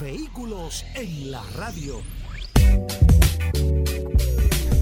Vehículos en la radio.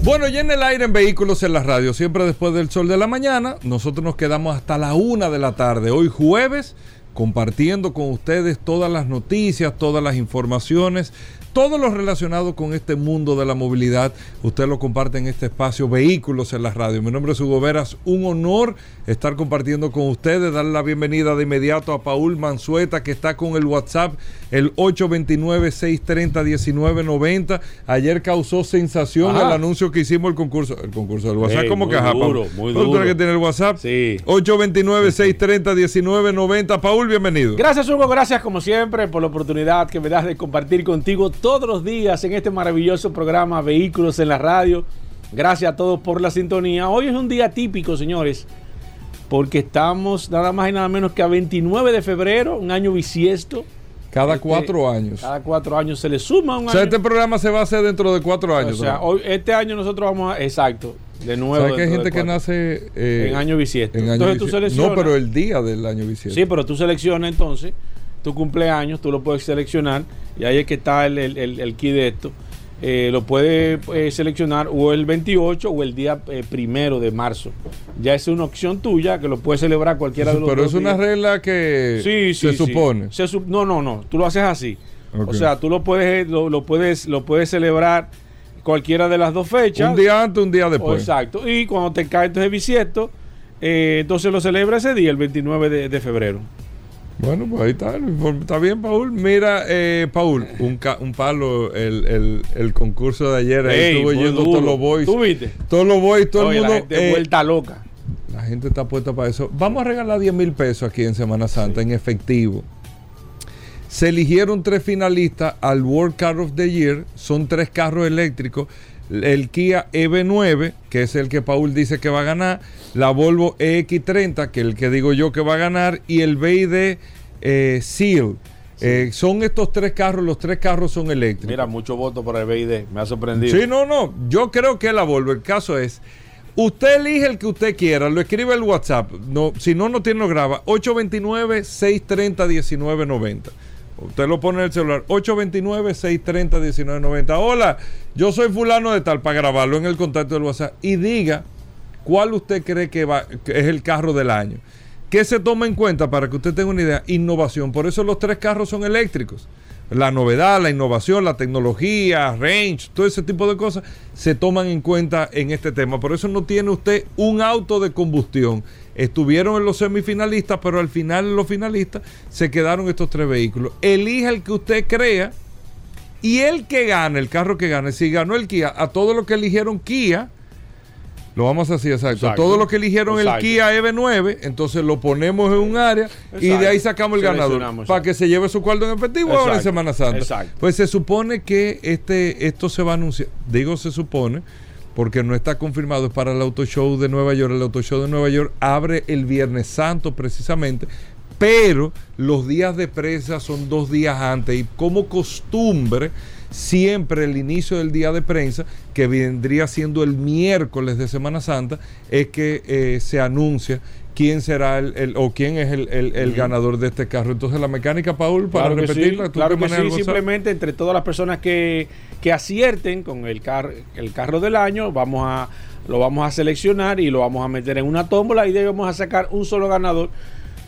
Bueno, ya en el aire en Vehículos en la radio, siempre después del sol de la mañana, nosotros nos quedamos hasta la una de la tarde, hoy jueves, compartiendo con ustedes todas las noticias, todas las informaciones todo lo relacionado con este mundo de la movilidad, usted lo comparte en este espacio Vehículos en la Radio. Mi nombre es Hugo Veras, un honor estar compartiendo con ustedes, darle la bienvenida de inmediato a Paul Mansueta que está con el WhatsApp, el 829-630-1990. Ayer causó sensación el anuncio que hicimos el concurso, el concurso del WhatsApp, ¿cómo que ajá, duro, Muy duro. que tiene el WhatsApp? Sí. 829-630-1990. Paul, bienvenido. Gracias Hugo, gracias como siempre por la oportunidad que me das de compartir contigo todos los días en este maravilloso programa Vehículos en la Radio. Gracias a todos por la sintonía. Hoy es un día típico, señores, porque estamos nada más y nada menos que a 29 de febrero, un año bisiesto. Cada este, cuatro años. Cada cuatro años se le suma un o sea, este programa se va a hacer dentro de cuatro años. O sea, hoy, este año nosotros vamos a. Exacto. De nuevo. ¿Sabes que hay gente que nace. Eh, en año bisiesto. entonces tú seleccionas. No, pero el día del año bisiesto. Sí, pero tú seleccionas entonces tu cumpleaños, tú lo puedes seleccionar y ahí es que está el, el, el, key de esto. Eh, lo puedes eh, seleccionar o el 28 o el día eh, primero de marzo. Ya es una opción tuya que lo puedes celebrar cualquiera de los Pero es una regla que se supone. no, no, no. Tú lo haces así. O sea, tú lo puedes, lo, puedes, lo puedes celebrar cualquiera de las dos fechas. Un día antes, un día después. exacto. Y cuando te cae entonces bisiesto, entonces lo celebra ese día, el 29 de febrero. Bueno, pues ahí está. Está bien, Paul. Mira, eh, Paul, un, un palo el, el, concurso de ayer. Ahí estuvo yendo todos los boys. ¿Tú viste? Todos los boys, todo el mundo. La gente eh, vuelta loca. La gente está puesta para eso. Vamos a regalar 10 mil pesos aquí en Semana Santa en efectivo. Se eligieron tres finalistas al World Car of the Year. Son tres carros eléctricos el Kia EV9, que es el que Paul dice que va a ganar, la Volvo EX30, que es el que digo yo que va a ganar, y el BID eh, Seal. Eh, son estos tres carros, los tres carros son eléctricos. Mira, mucho voto por el BID, me ha sorprendido. Sí, no, no, yo creo que la Volvo, el caso es, usted elige el que usted quiera, lo escribe el WhatsApp, no, si no, no tiene, lo graba, 829-630-1990. Usted lo pone en el celular, 829-630-1990. Hola, yo soy fulano de tal, para grabarlo en el contacto del WhatsApp. Y diga cuál usted cree que, va, que es el carro del año. ¿Qué se toma en cuenta para que usted tenga una idea? Innovación. Por eso los tres carros son eléctricos. La novedad, la innovación, la tecnología, range, todo ese tipo de cosas se toman en cuenta en este tema. Por eso no tiene usted un auto de combustión estuvieron en los semifinalistas, pero al final los finalistas se quedaron estos tres vehículos. Elija el que usted crea y el que gane, el carro que gane, si ganó el Kia, a todos los que eligieron Kia, lo vamos a hacer exacto. A todos los que eligieron el Kia EV9, entonces lo ponemos en un área y de ahí sacamos el ganador para que se lleve su cuarto en efectivo ahora en Semana Santa. Pues se supone que este esto se va a anunciar, digo se supone, porque no está confirmado, es para el Auto Show de Nueva York. El Auto Show de Nueva York abre el Viernes Santo precisamente, pero los días de prensa son dos días antes y como costumbre, siempre el inicio del día de prensa, que vendría siendo el miércoles de Semana Santa, es que eh, se anuncia quién será el, o quién es el, ganador de este carro. Entonces la mecánica, Paul, para repetirla, claro que sí, simplemente entre todas las personas que, acierten con el, car el carro del año, vamos a lo vamos a seleccionar y lo vamos a meter en una tómbola y debemos a sacar un solo ganador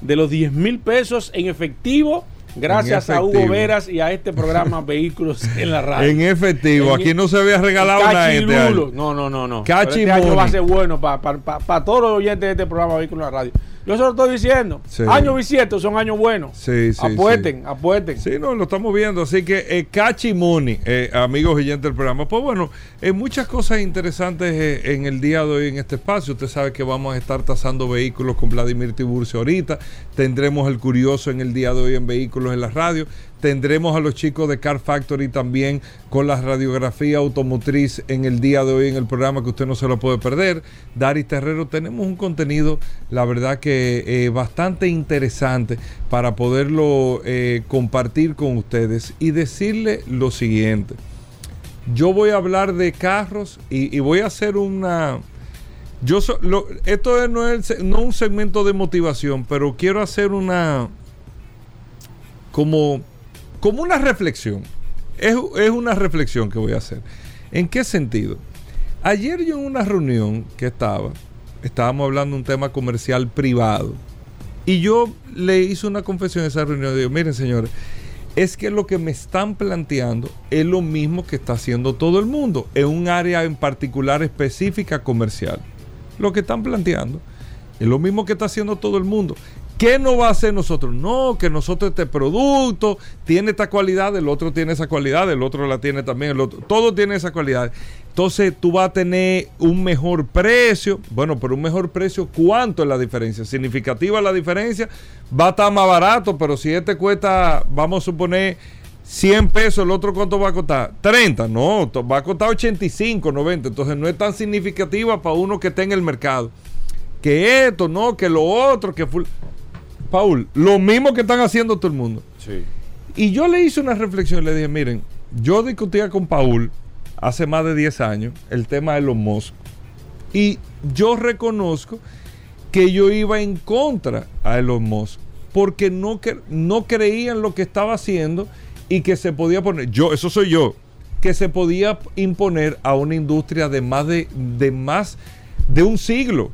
de los 10 mil pesos en efectivo Gracias a Hugo Veras y a este programa Vehículos en la Radio. En efectivo, aquí no se había regalado una este No, no, no, no. este año va a ser bueno para todos los oyentes de este programa Vehículos en la Radio. Yo se lo estoy diciendo. Sí. Años bisiestos son años buenos. Sí, sí, apuesten, apuesten. Sí, no, lo estamos viendo. Así que, eh, Cachi Money, eh, amigos y gente del programa. Pues bueno, eh, muchas cosas interesantes eh, en el día de hoy en este espacio. Usted sabe que vamos a estar tasando vehículos con Vladimir Tiburcio ahorita. Tendremos el curioso en el día de hoy en vehículos en la radio. Tendremos a los chicos de Car Factory también con la radiografía automotriz en el día de hoy en el programa que usted no se lo puede perder. Dari Terrero, tenemos un contenido, la verdad que eh, bastante interesante para poderlo eh, compartir con ustedes y decirle lo siguiente. Yo voy a hablar de carros y, voy a hacer una... Yo so- lo- esto no es no un segmento de motivación, pero quiero hacer una como, como una reflexión. Es, es una reflexión que voy a hacer. ¿En qué sentido? Ayer yo en una reunión que estaba, estábamos hablando de un tema comercial privado. Y yo le hice una confesión en esa reunión. Digo, miren señores, es que lo que me están planteando es lo mismo que está haciendo todo el mundo, en un área en particular específica comercial. Lo que están planteando es lo mismo que está haciendo todo el mundo. ¿Qué no va a hacer nosotros? No, que nosotros este producto tiene esta cualidad, el otro tiene esa cualidad, el otro la tiene también, el otro, todo tiene esa cualidad. Entonces tú vas a tener un mejor precio. Bueno, pero un mejor precio, ¿cuánto es la diferencia? ¿Significativa la diferencia? Va a estar más barato, pero si este cuesta, vamos a suponer, 100 pesos, el otro cuánto va a costar? 30, no, va a costar 85, 90. Entonces no es tan significativa para uno que esté en el mercado. Que esto, no, que lo otro, que... ful- Paul, lo mismo que están haciendo todo el mundo. Sí. Y yo le hice una reflexión y le dije, miren, yo discutía con Paul hace más de 10 años el tema de los Musk. Y yo reconozco que yo iba en contra a Elon Musk porque no, que, no creía en lo que estaba haciendo y que se podía poner, yo, eso soy yo, que se podía imponer a una industria de más de, de más de un siglo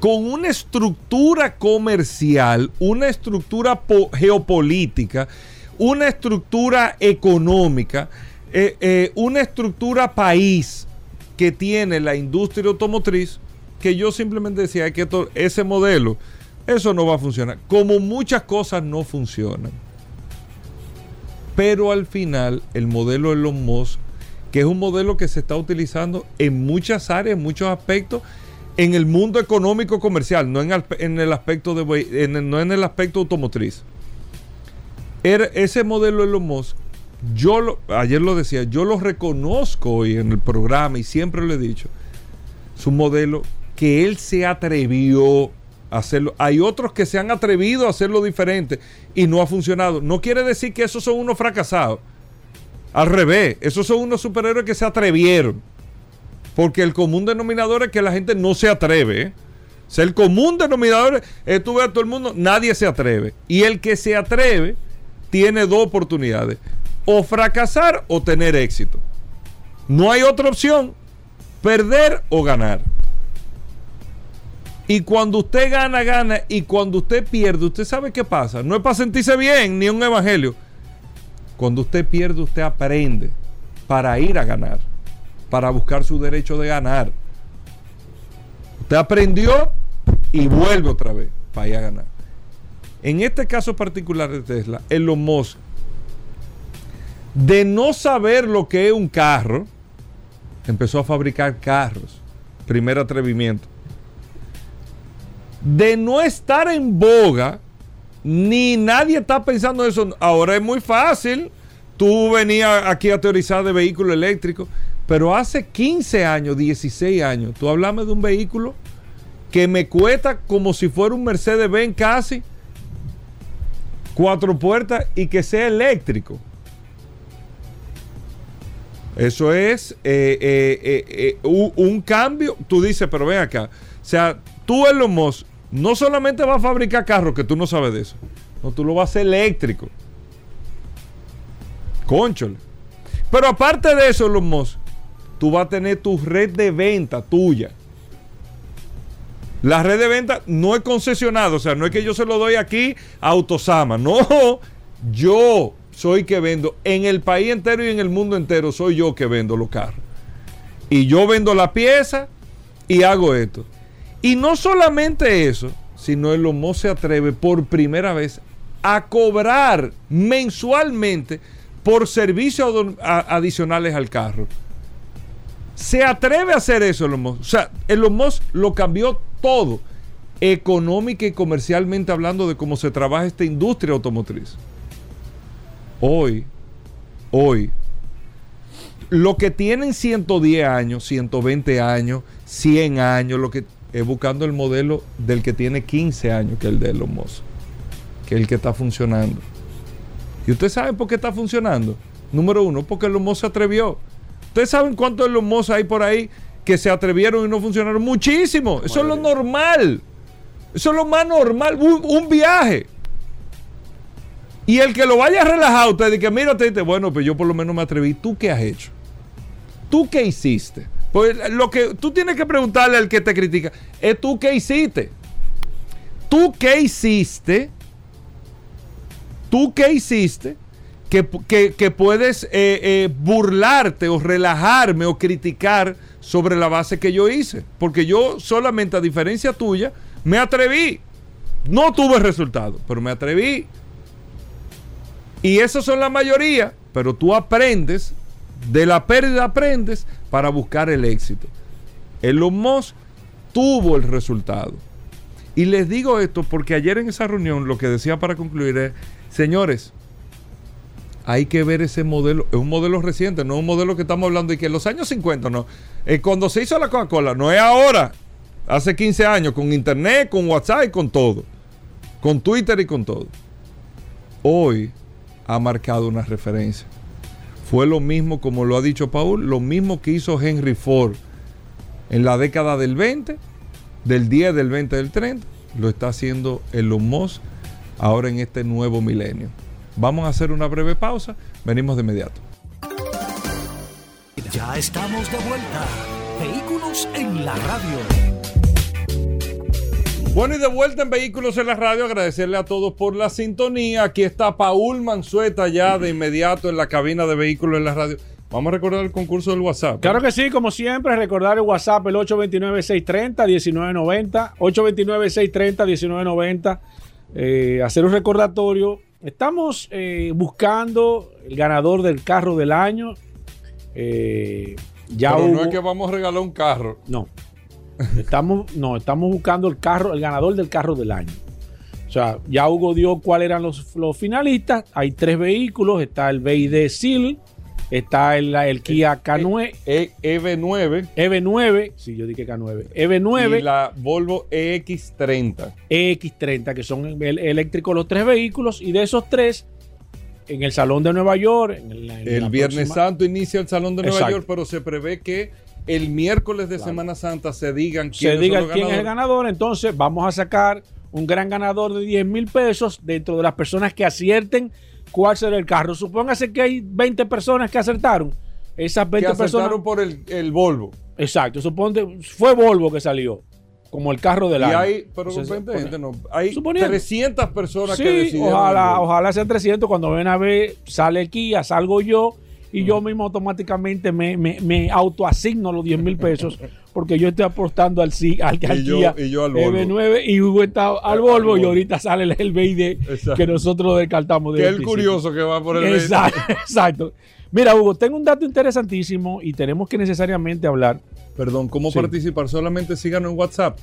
con una estructura comercial, una estructura po- geopolítica, una estructura económica, eh, eh, una estructura país que tiene la industria automotriz, que yo simplemente decía que ese modelo, eso no va a funcionar. Como muchas cosas no funcionan. Pero al final, el modelo Elon Musk, que es un modelo que se está utilizando en muchas áreas, en muchos aspectos, en el mundo económico comercial, no en, el- aspecto de no en el aspecto automotriz. Era- ese modelo Elon Musk, yo lo, ayer lo decía, yo lo reconozco hoy en el programa y siempre lo he dicho. Es un modelo que él se atrevió a hacerlo. Hay otros que se han atrevido a hacerlo diferente y no ha funcionado. No quiere decir que esos son unos fracasados. Al revés, esos son unos superhéroes que se atrevieron. Porque el común denominador es que la gente no se atreve. ¿eh? O sea, el común denominador es, tú ves a todo el mundo, nadie se atreve. Y el que se atreve tiene dos oportunidades. O fracasar o tener éxito. No hay otra opción. Perder o ganar. Y cuando usted gana, gana. Y cuando usted pierde, usted sabe qué pasa. No es para sentirse bien, ni un evangelio. Cuando usted pierde, usted aprende para ir a ganar. Para buscar su derecho de ganar. Usted aprendió y vuelve otra vez para ir a ganar. En este caso particular de Tesla, Elon Musk, de no saber lo que es un carro, empezó a fabricar carros. Primer atrevimiento. De no estar en boga, ni nadie está pensando en eso. Ahora es muy fácil. Tú venías aquí a teorizar de vehículo eléctrico, pero hace 15 años, 16 años, tú hablame de un vehículo que me cuesta como si fuera un Mercedes-Benz casi, cuatro puertas y que sea eléctrico. Eso es eh, eh, eh, un, cambio. Tú dices, pero ven acá. O sea, tú Elon Musk no solamente vas a fabricar carros, que tú no sabes de eso. No, tú lo vas a hacer eléctrico. Conchole. Pero aparte de eso, Elon Musk, tú vas a tener tu red de venta tuya. La red de venta no es concesionado, o sea, no es que yo se lo doy aquí a Autosama, no, yo soy que vendo en el país entero y en el mundo entero, soy yo que vendo los carros. Y yo vendo la pieza y hago esto. Y no solamente eso, sino el Musk se atreve por primera vez a cobrar mensualmente por servicios adicionales al carro. Se atreve a hacer eso Elon Musk. O sea, Elon Musk lo cambió todo, económica y comercialmente hablando de cómo se trabaja esta industria automotriz. Hoy, hoy, lo que tienen 110 años, 120 años, 100 años, lo que es buscando el modelo del que tiene 15 años, que es el de Elon Musk, que es el que está funcionando. ¿Y ustedes saben por qué está funcionando? Número uno, porque Elon Musk se atrevió. ¿Ustedes saben cuántos Elon Musk hay por ahí que se atrevieron y no funcionaron? Muchísimo. Eso es lo normal. Eso es lo más normal. Un, un viaje. Y el que lo vaya relajado, usted dice, mira, te dice, bueno, pues yo por lo menos me atreví. ¿Tú qué has hecho? ¿Tú qué hiciste? Pues lo que tú tienes que preguntarle al que te critica es tú qué hiciste. ¿Tú qué hiciste? ¿Tú qué hiciste? Que, puedes eh, eh, burlarte o relajarme o criticar sobre la base que yo hice. Porque yo solamente, a diferencia tuya, me atreví. No tuve resultado, pero me atreví. Y esos son la mayoría, pero tú aprendes, de la pérdida aprendes para buscar el éxito. Elon Musk tuvo el resultado. Y les digo esto porque ayer en esa reunión lo que decía para concluir es, señores, hay que ver ese modelo, es un modelo reciente, no es un modelo que estamos hablando de que en los años 50, no. Eh, cuando se hizo la Coca-Cola, no es ahora, hace 15 años, con internet, con WhatsApp y con todo, con Twitter y con todo. Hoy ha marcado una referencia. Fue lo mismo, como lo ha dicho Paul, lo mismo que hizo Henry Ford en la década del 20, del 10, del 20, del 30, lo está haciendo Elon Musk ahora en este nuevo milenio. Vamos a hacer una breve pausa, venimos de inmediato. Ya estamos de vuelta. Vehículos en la radio. Bueno, y de vuelta en Vehículos en la Radio, agradecerle a todos por la sintonía. Aquí está Paul Manzueta ya de inmediato en la cabina de Vehículos en la Radio. Vamos a recordar el concurso del WhatsApp. Claro que sí, como siempre, recordar el WhatsApp, el 829-630-1990, 829-630-1990, eh, hacer un recordatorio. Estamos eh, buscando el ganador del carro del año. Eh, ya Pero no es que vamos a regalar un carro. No. Estamos, no, estamos buscando el carro, el ganador del carro del año. O sea, ya Hugo dio cuáles eran los, los finalistas. Hay tres vehículos. Está el BID Seal, está el, el Kia K9, E- EV9 EV9, sí, yo dije K9, EV9, y la Volvo EX30. EX30, que son el- eléctricos los tres vehículos. Y de esos tres, en el Salón de Nueva York, en el, en El la Viernes próxima- Santo inicia el Salón de Nueva Exacto. York, pero se prevé que el miércoles de Claro. Semana Santa se digan se quiénes diga quién es el ganador, entonces vamos a sacar un gran ganador de 10 mil pesos dentro de las personas que acierten cuál será el carro. Supóngase que hay 20 personas que acertaron. Esas que 20 personas. acertaron por el, el Volvo. Exacto, suponte, fue Volvo que salió como el carro del Y año. hay, pero Entonces, 20 pone- gente no. Hay Suponiendo. 300 personas que Sí, decidieron. el ojalá, ojalá sean 300. Cuando ven a ver, sale Kia, salgo yo y yo mismo automáticamente me, me, me autoasigno los 10 mil pesos porque yo estoy apostando al, sí- al, al Y yo- y yo al Volvo. EV9 y Hugo está al Volvo y ahorita sale el, el BID Exacto. que nosotros descartamos. Que desde es el curioso que va por el Exacto, exacto. Mira, Hugo, tengo un dato interesantísimo y tenemos que necesariamente hablar. Perdón, ¿cómo Sí. participar? Solamente síganos en WhatsApp.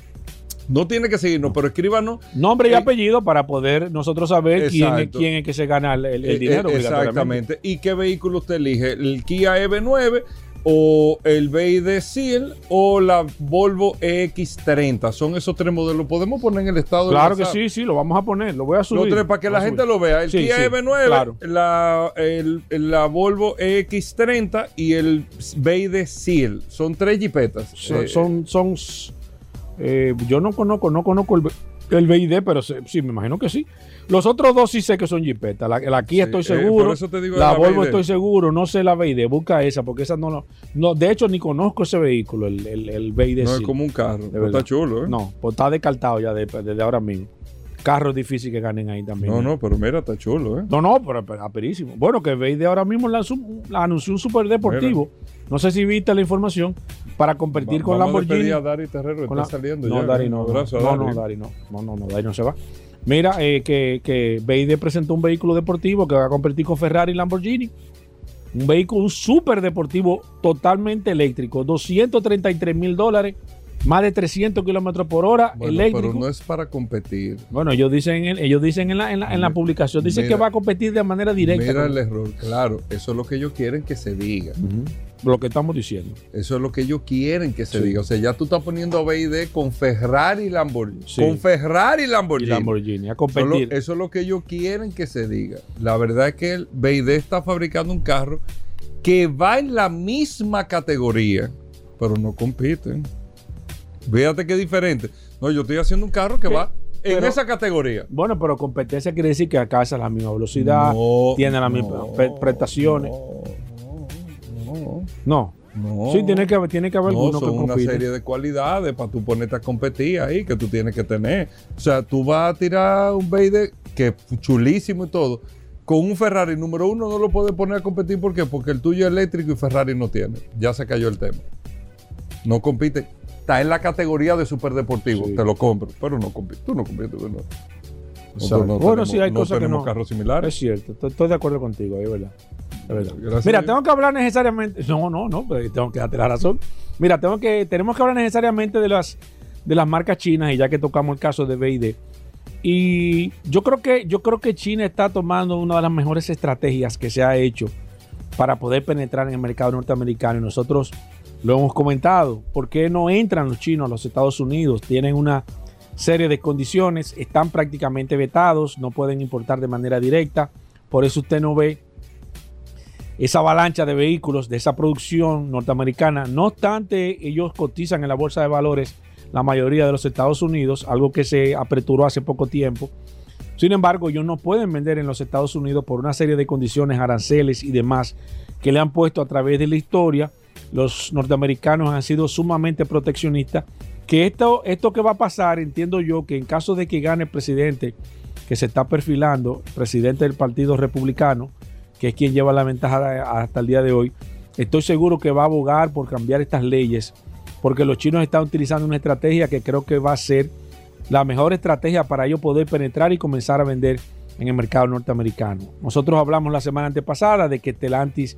No tiene que seguirnos, pero escríbanos. Nombre y Eh, apellido para poder nosotros saber quién es, quién es que se gana el, el- Eh, dinero. eh, obligatoriamente. exactamente. ¿Y qué vehículo usted elige? ¿El Kia EV9 o el BID Seal o la Volvo EX30? Son esos tres modelos. ¿Podemos poner en el estado Claro que sí, sí, lo vamos a poner, lo voy a subir. Los tres, para que la gente subir. lo vea. El Sí, Kia sí, EV9, claro. la, el- la Volvo EX30 y el BID Seal. Son tres jipetas. Son, Eh, son, son, eh, yo no conozco, no conozco el, el BID, pero se- sí, me imagino que sí. Los otros dos sí sé que son jipetas. La, la Kia Sí, estoy eh, seguro. te digo la, la Volvo estoy seguro. No sé la BID. Busca esa, porque esa no lo. No, de hecho, ni conozco ese vehículo, el, el, el BID. no es como un carro. pero verdad. está chulo, ¿eh? No, pues está descartado ya de- desde ahora mismo. Carros difíciles que ganen ahí también. No, ¿eh? no, pero mira, está chulo, ¿eh? No, no, pero, pero aperísimo. Bueno, que BID ahora mismo lanzó un- anunció un super deportivo No sé si viste la información para competir con Lamborghini. a Dari Terrero, con está la- saliendo no, ya. Dari no. No, Dari. no, Dari no. No, no, no, Dari no se va. Mira, eh, que, que presentó un vehículo deportivo que va a competir con Ferrari y Lamborghini. Un vehículo, súper deportivo totalmente eléctrico. 233 mil dólares, más de 300 kilómetros por hora, Bueno, eléctrico. pero no es para competir. Bueno, ellos dicen, en- ellos dicen en la, en la, en la publicación, dicen mira. que va a competir de manera directa. Mira el error, claro, eso es lo que ellos quieren que se diga. Lo que estamos diciendo. Eso es lo que ellos quieren que se Sí. diga. O sea, ya tú estás poniendo a BID con Ferrari y Lamborghini. Sí. Con Ferrari y Y Lamborghini. Lamborghini, a competir. eso es lo que ellos quieren que se diga. La verdad es que el BID está fabricando un carro que va en la misma categoría, pero no compiten. Fíjate qué diferente. No, yo estoy haciendo un carro que va en pero- esa categoría. Bueno, pero competencia quiere decir que alcanza la misma velocidad, No, tiene las mismas no, prestaciones. No, no, No. no. Sí, tiene que, tiene que haber No, que son una serie de cualidades para tú ponerte a competir ahí que tú tienes que tener. O sea, tú vas a tirar un Vader que es chulísimo y todo. Con un Ferrari número uno no lo puedes poner a competir. ¿Por qué? Porque el tuyo es eléctrico y Ferrari no tiene. Ya se cayó el tema. No compite. Está en la categoría de superdeportivo. Sí. Te lo compro. Pero no compite. Tú no compites. ¿no? No bueno, tenemos- sí, hay no cosas que tenemos no. carros similares. Es cierto, estoy, estoy de acuerdo contigo, es verdad. Es verdad. Gracias Mira, tengo que hablar necesariamente. No, no, no, pero tengo que darte la razón. Mira, tengo que, tenemos que hablar necesariamente de las, de las marcas chinas, y ya que tocamos el caso de BID. Y yo creo que, yo creo que China está tomando una de las mejores estrategias que se ha hecho para poder penetrar en el mercado norteamericano. Y nosotros lo hemos comentado. ¿Por qué no entran los chinos a los Estados Unidos? Tienen una serie de condiciones, están prácticamente vetados, no pueden importar de manera directa. Por eso usted no ve esa avalancha de vehículos de esa producción norteamericana. No obstante, ellos cotizan en la bolsa de valores la mayoría de los Estados Unidos, algo que se apreturó hace poco tiempo. Sin embargo, ellos no pueden vender en los Estados Unidos por una serie de condiciones, aranceles y demás que le han puesto a través de la historia. Los norteamericanos han sido sumamente proteccionistas. Que esto, esto que va a pasar, entiendo yo, que en caso de que gane el presidente que se está perfilando, presidente del Partido Republicano, que es quien lleva la ventaja hasta el día de hoy, estoy seguro que va a abogar por cambiar estas leyes, porque los chinos están utilizando una estrategia que creo que va a ser la mejor estrategia para ellos poder penetrar y comenzar a vender en el mercado norteamericano. Nosotros hablamos la semana antepasada de que Stellantis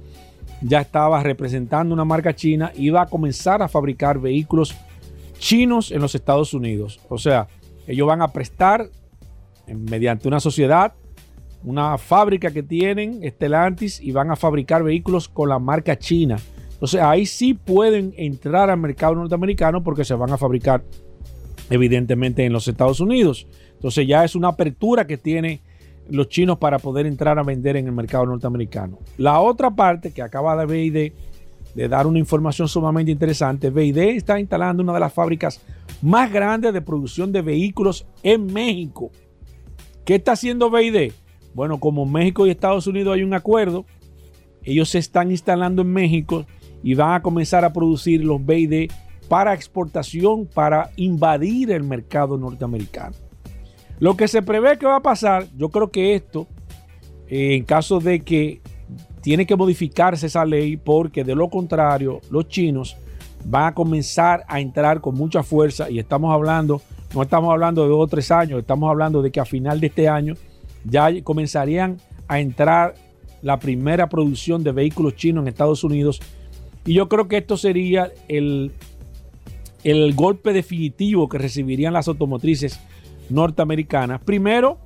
ya estaba representando una marca china y iba a comenzar a fabricar vehículos chinos en los Estados Unidos. O sea, ellos van a prestar mediante una sociedad una fábrica que tienen Stellantis y van a fabricar vehículos con la marca china. Entonces ahí sí pueden entrar al mercado norteamericano porque se van a fabricar evidentemente en los Estados Unidos. Entonces ya es una apertura que tiene los chinos para poder entrar a vender en el mercado norteamericano. La otra parte que acaba de BID de dar una información sumamente interesante, BID está instalando una de las fábricas más grandes de producción de vehículos en México. ¿Qué está haciendo BID? Bueno, como México y Estados Unidos hay un acuerdo, ellos se están instalando en México y van a comenzar a producir los BID para exportación, para invadir el mercado norteamericano. Lo que se prevé que va a pasar, yo creo que esto, eh, en caso de que tiene que modificarse esa ley, porque de lo contrario, los chinos van a comenzar a entrar con mucha fuerza y estamos hablando, no estamos hablando de dos o tres años, estamos hablando de que a final de este año ya comenzarían a entrar la primera producción de vehículos chinos en Estados Unidos. Y yo creo que esto sería el, el golpe definitivo que recibirían las automotrices norteamericanas. Primero,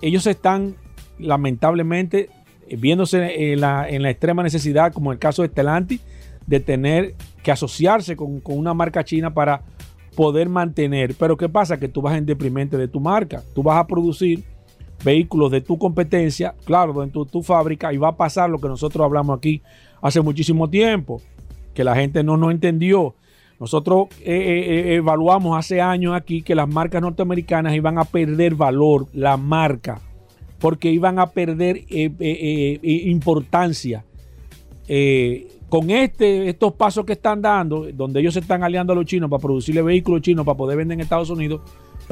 ellos están lamentablemente viéndose en la, en la extrema necesidad, como el caso de Stellantis, de tener que asociarse con, con una marca china para poder mantener. Pero ¿qué pasa? Que tú vas en deprimente de tu marca. Tú vas a producir vehículos de tu competencia, claro, en tu, tu, fábrica, y va a pasar lo que nosotros hablamos aquí hace muchísimo tiempo, que la gente no nos entendió. Nosotros eh, eh, evaluamos hace años aquí que las marcas norteamericanas iban a perder valor, la marca, porque iban a perder eh, importancia. con este, estos pasos que están dando, donde ellos se están aliando a los chinos para producirle vehículos chinos para poder vender en Estados Unidos,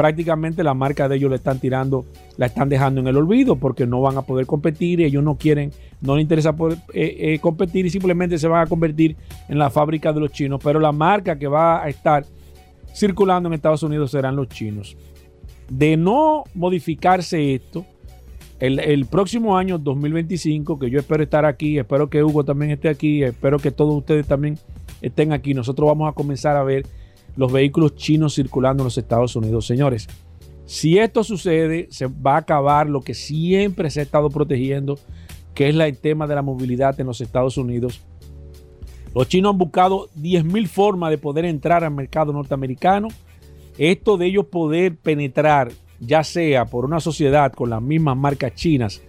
prácticamente la marca de ellos le están tirando, la están dejando en el olvido porque no van a poder competir ellos no quieren, no les interesa poder eh, eh, competir y simplemente se van a convertir en la fábrica de los chinos. Pero la marca que va a estar circulando en Estados Unidos serán los chinos. De no modificarse esto, el, el, próximo año 2025, que yo espero estar aquí, espero que Hugo también esté aquí, espero que todos ustedes también estén aquí, nosotros vamos a comenzar a ver los vehículos chinos circulando en los Estados Unidos. Señores, si esto sucede, se va a acabar lo que siempre se ha estado protegiendo, que es el tema de la movilidad en los Estados Unidos. Los chinos han buscado 10.000 formas de poder entrar al mercado norteamericano. Esto de ellos poder penetrar ya sea por una sociedad con las mismas marcas chinas,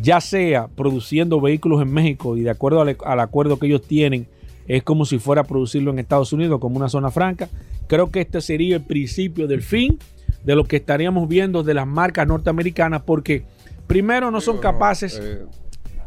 ya sea produciendo vehículos en México y de acuerdo al, al, acuerdo que ellos tienen, es como si fuera a producirlo en Estados Unidos como una zona franca. Creo que este sería el principio del fin de lo que estaríamos viendo de las marcas norteamericanas porque primero no son capaces...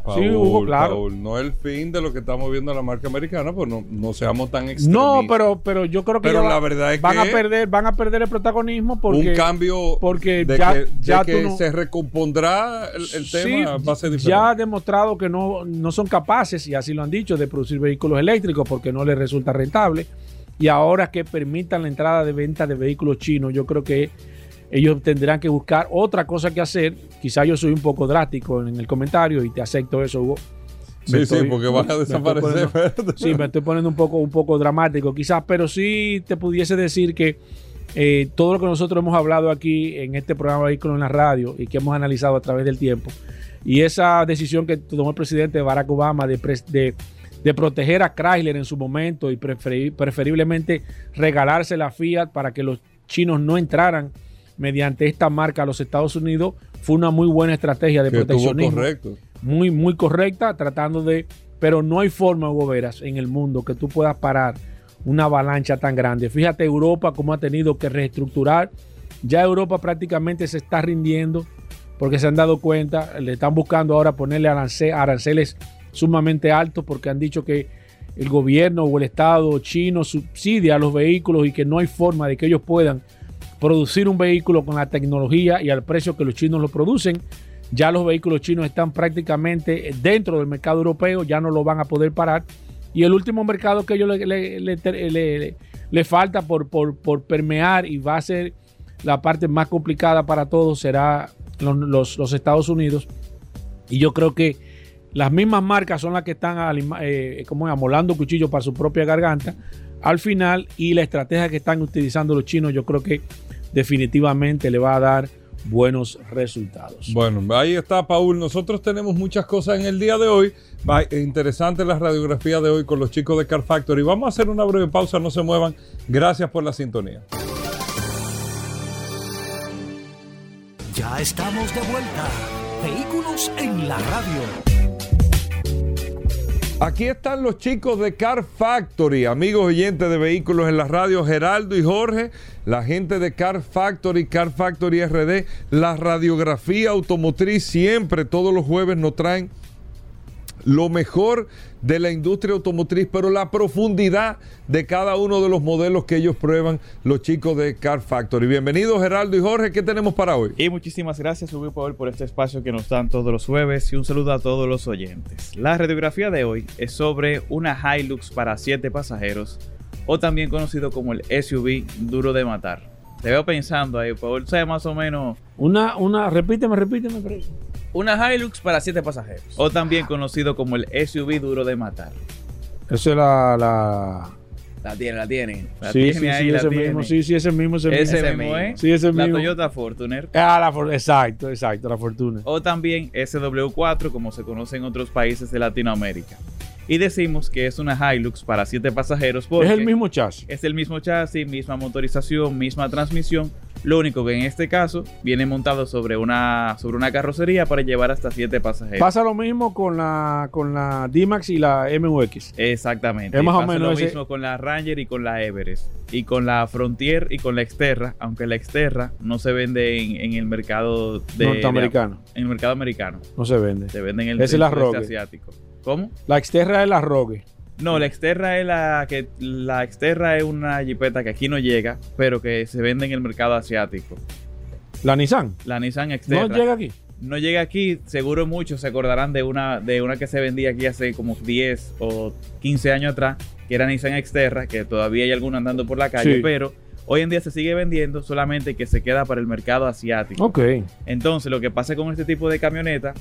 Paul, sí, Hugo, claro. Paul, no es el fin de lo que estamos viendo en la marca americana, pues no, no seamos tan extremistas. No, pero, pero yo creo que pero la verdad es van que a perder, van a perder el protagonismo porque un cambio porque de ya, que, ya de que no- se recompondrá el, el Sí, tema va a ser diferente. ya ha demostrado que no, no son capaces, y así lo han dicho, de producir vehículos eléctricos porque no les resulta rentable. Y ahora que permitan la entrada de venta de vehículos chinos, yo creo que ellos tendrán que buscar otra cosa que hacer. Quizá yo soy un poco drástico en el comentario y te acepto eso, Hugo. Me sí, sí, porque van a desaparecer. poniendo- Sí, me estoy poniendo un poco, un poco dramático quizás, pero sí te pudiese decir que eh, todo lo que nosotros hemos hablado aquí en este programa Vehículos en la Radio y que hemos analizado a través del tiempo, y esa decisión que tomó el presidente Barack Obama de, de, de proteger a Chrysler en su momento y preferi- preferiblemente regalarse la Fiat para que los chinos no entraran mediante esta marca a los Estados Unidos, fue una muy buena estrategia de que proteccionismo correcto. muy, muy correcta, tratando de. Pero no hay forma, Hugo Veras, en el mundo que tú puedas parar una avalancha tan grande. Fíjate Europa cómo ha tenido que reestructurar. Ya Europa prácticamente se está rindiendo porque se han dado cuenta, le están buscando ahora ponerle arance- aranceles sumamente altos porque han dicho que el gobierno o el Estado chino subsidia a los vehículos y que no hay forma de que ellos puedan producir un vehículo con la tecnología y al precio que los chinos lo producen. Ya los vehículos chinos están prácticamente dentro del mercado europeo, ya no lo van a poder parar. Y el último mercado que ellos le, le- le- le- falta por, por- por permear y va a ser la parte más complicada para todos será los, los- Estados Unidos. Y yo creo que las mismas marcas son las que están eh, como amolando cuchillos para su propia garganta al final y la estrategia que están utilizando los chinos yo creo que definitivamente le va a dar buenos resultados. Bueno, ahí está, Paul. Nosotros tenemos muchas cosas en el día de hoy. Va- Interesante la radiografía de hoy con los chicos de Car Factory. Vamos a hacer una breve pausa, no se muevan. Gracias por la sintonía. Ya estamos de vuelta. Vehículos en la radio. Aquí están los chicos de Car Factory, amigos oyentes de vehículos en la radio, Geraldo y Jorge, la gente de Car Factory, Car Factory RD, la radiografía automotriz, siempre todos los jueves nos traen lo mejor de la industria automotriz, pero la profundidad de cada uno de los modelos que ellos prueban, los chicos de Car Factory. Bienvenidos Geraldo y Jorge, ¿qué tenemos para hoy? Y muchísimas gracias, Hugo y Paul, por este espacio que nos dan todos los jueves y un saludo a todos los oyentes. La radiografía de hoy es sobre una Hilux para 7 pasajeros, o también conocido como el SUV duro de matar. Te veo pensando ahí, Paul, ¿sabes más o menos? Una, una, repíteme, repíteme. pero- Una Hilux para 7 pasajeros. O también conocido como el SUV duro de matar. Eso es la... la... La tiene, la tiene. La sí, tiene sí, ahí, sí, la ese tiene. mismo, sí, sí, ese mismo, ese. Ese, mismo, mismo. ¿eh? Sí, ese La mismo. Toyota Fortuner. Ah, la for- exacto, exacto, la fortuna. o también SW4 como se conoce en otros países de Latinoamérica. Y decimos que es una Hilux para 7 pasajeros porque Es el mismo chasis. es el mismo chasis, misma motorización, misma transmisión. Lo único que en este caso viene montado sobre una, sobre una carrocería para llevar hasta 7 pasajeros. Pasa lo mismo con la, con la D-Max y la MUX. Exactamente. Es más o Pasa menos lo ese- mismo con la Ranger y con la Everest. Y con la Frontier y con la Xterra, aunque la Xterra no se vende en, en el mercado de, Norteamericano. de- en el mercado americano. No se vende. Se vende en el, es el Rogue. asiático. ¿Cómo? La Xterra es la Rogue. No, la Exterra es la que la Exterra es una jipeta que aquí no llega, pero que se vende en el mercado asiático. La Nissan. La Nissan Exterra. No llega aquí. no llega aquí, seguro muchos se acordarán de una, de una que se vendía aquí hace como 10 o 15 años atrás, que era Nissan Xterra, que todavía hay algunos andando por la calle, Sí. pero hoy en día se sigue vendiendo solamente que se queda para el mercado asiático. Ok. Entonces, lo que pasa con este tipo de camioneta,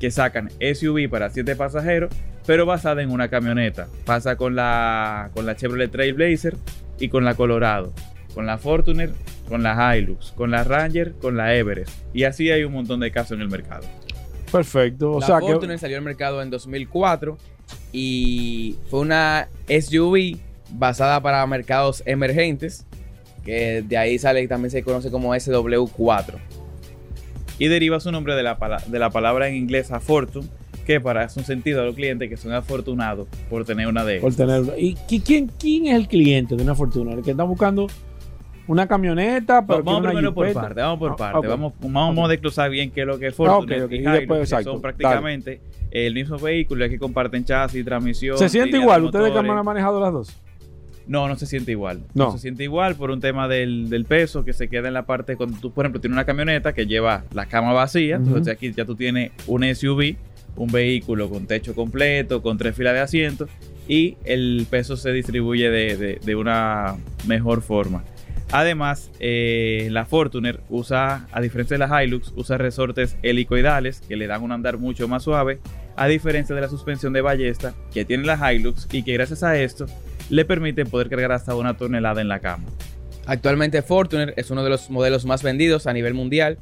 que sacan SUV para 7 pasajeros, pero basada en una camioneta. Pasa con la, con la Chevrolet Trailblazer y con la Colorado, con la Fortuner, con la Hilux, con la Ranger, con la Everest. Y así hay un montón de casos en el mercado. Perfecto. O la sea Fortuner que. salió al mercado en 2004 y fue una SUV basada para mercados emergentes, que de ahí sale también se conoce como SW4. Y deriva su nombre de la, de la palabra en inglés fortune, que para hacer un sentido a los clientes que son afortunados por tener una de Por ellas. tener, ¿Y qui- quién, quién es el cliente de una fortuna? El que está buscando una camioneta, pero vamos primero por parte, vamos por Ah, parte. Vamos, vamos a desglosar bien qué es lo que es Ah, Fortune ok, ok. y Y después, que exacto, son prácticamente el mismo vehículo, es que comparten chasis, transmisión. ¿Se siente igual? de ¿Ustedes que han manejado las dos? No, no se siente igual. No. No. se siente igual por un tema del, del peso que se queda en la parte cuando tú, por ejemplo, tienes una camioneta que lleva la cama vacía. Entonces aquí ya tú tienes un SUV, un vehículo con techo completo, con tres filas de asientos y el peso se distribuye de, de- de una mejor forma. Además, eh, la Fortuner usa, a diferencia de la Hilux, usa resortes helicoidales que le dan un andar mucho más suave, a diferencia de la suspensión de ballesta que tiene la Hilux y que gracias a esto le permite poder cargar hasta una tonelada en la cama. Actualmente Fortuner es uno de los modelos más vendidos a nivel mundial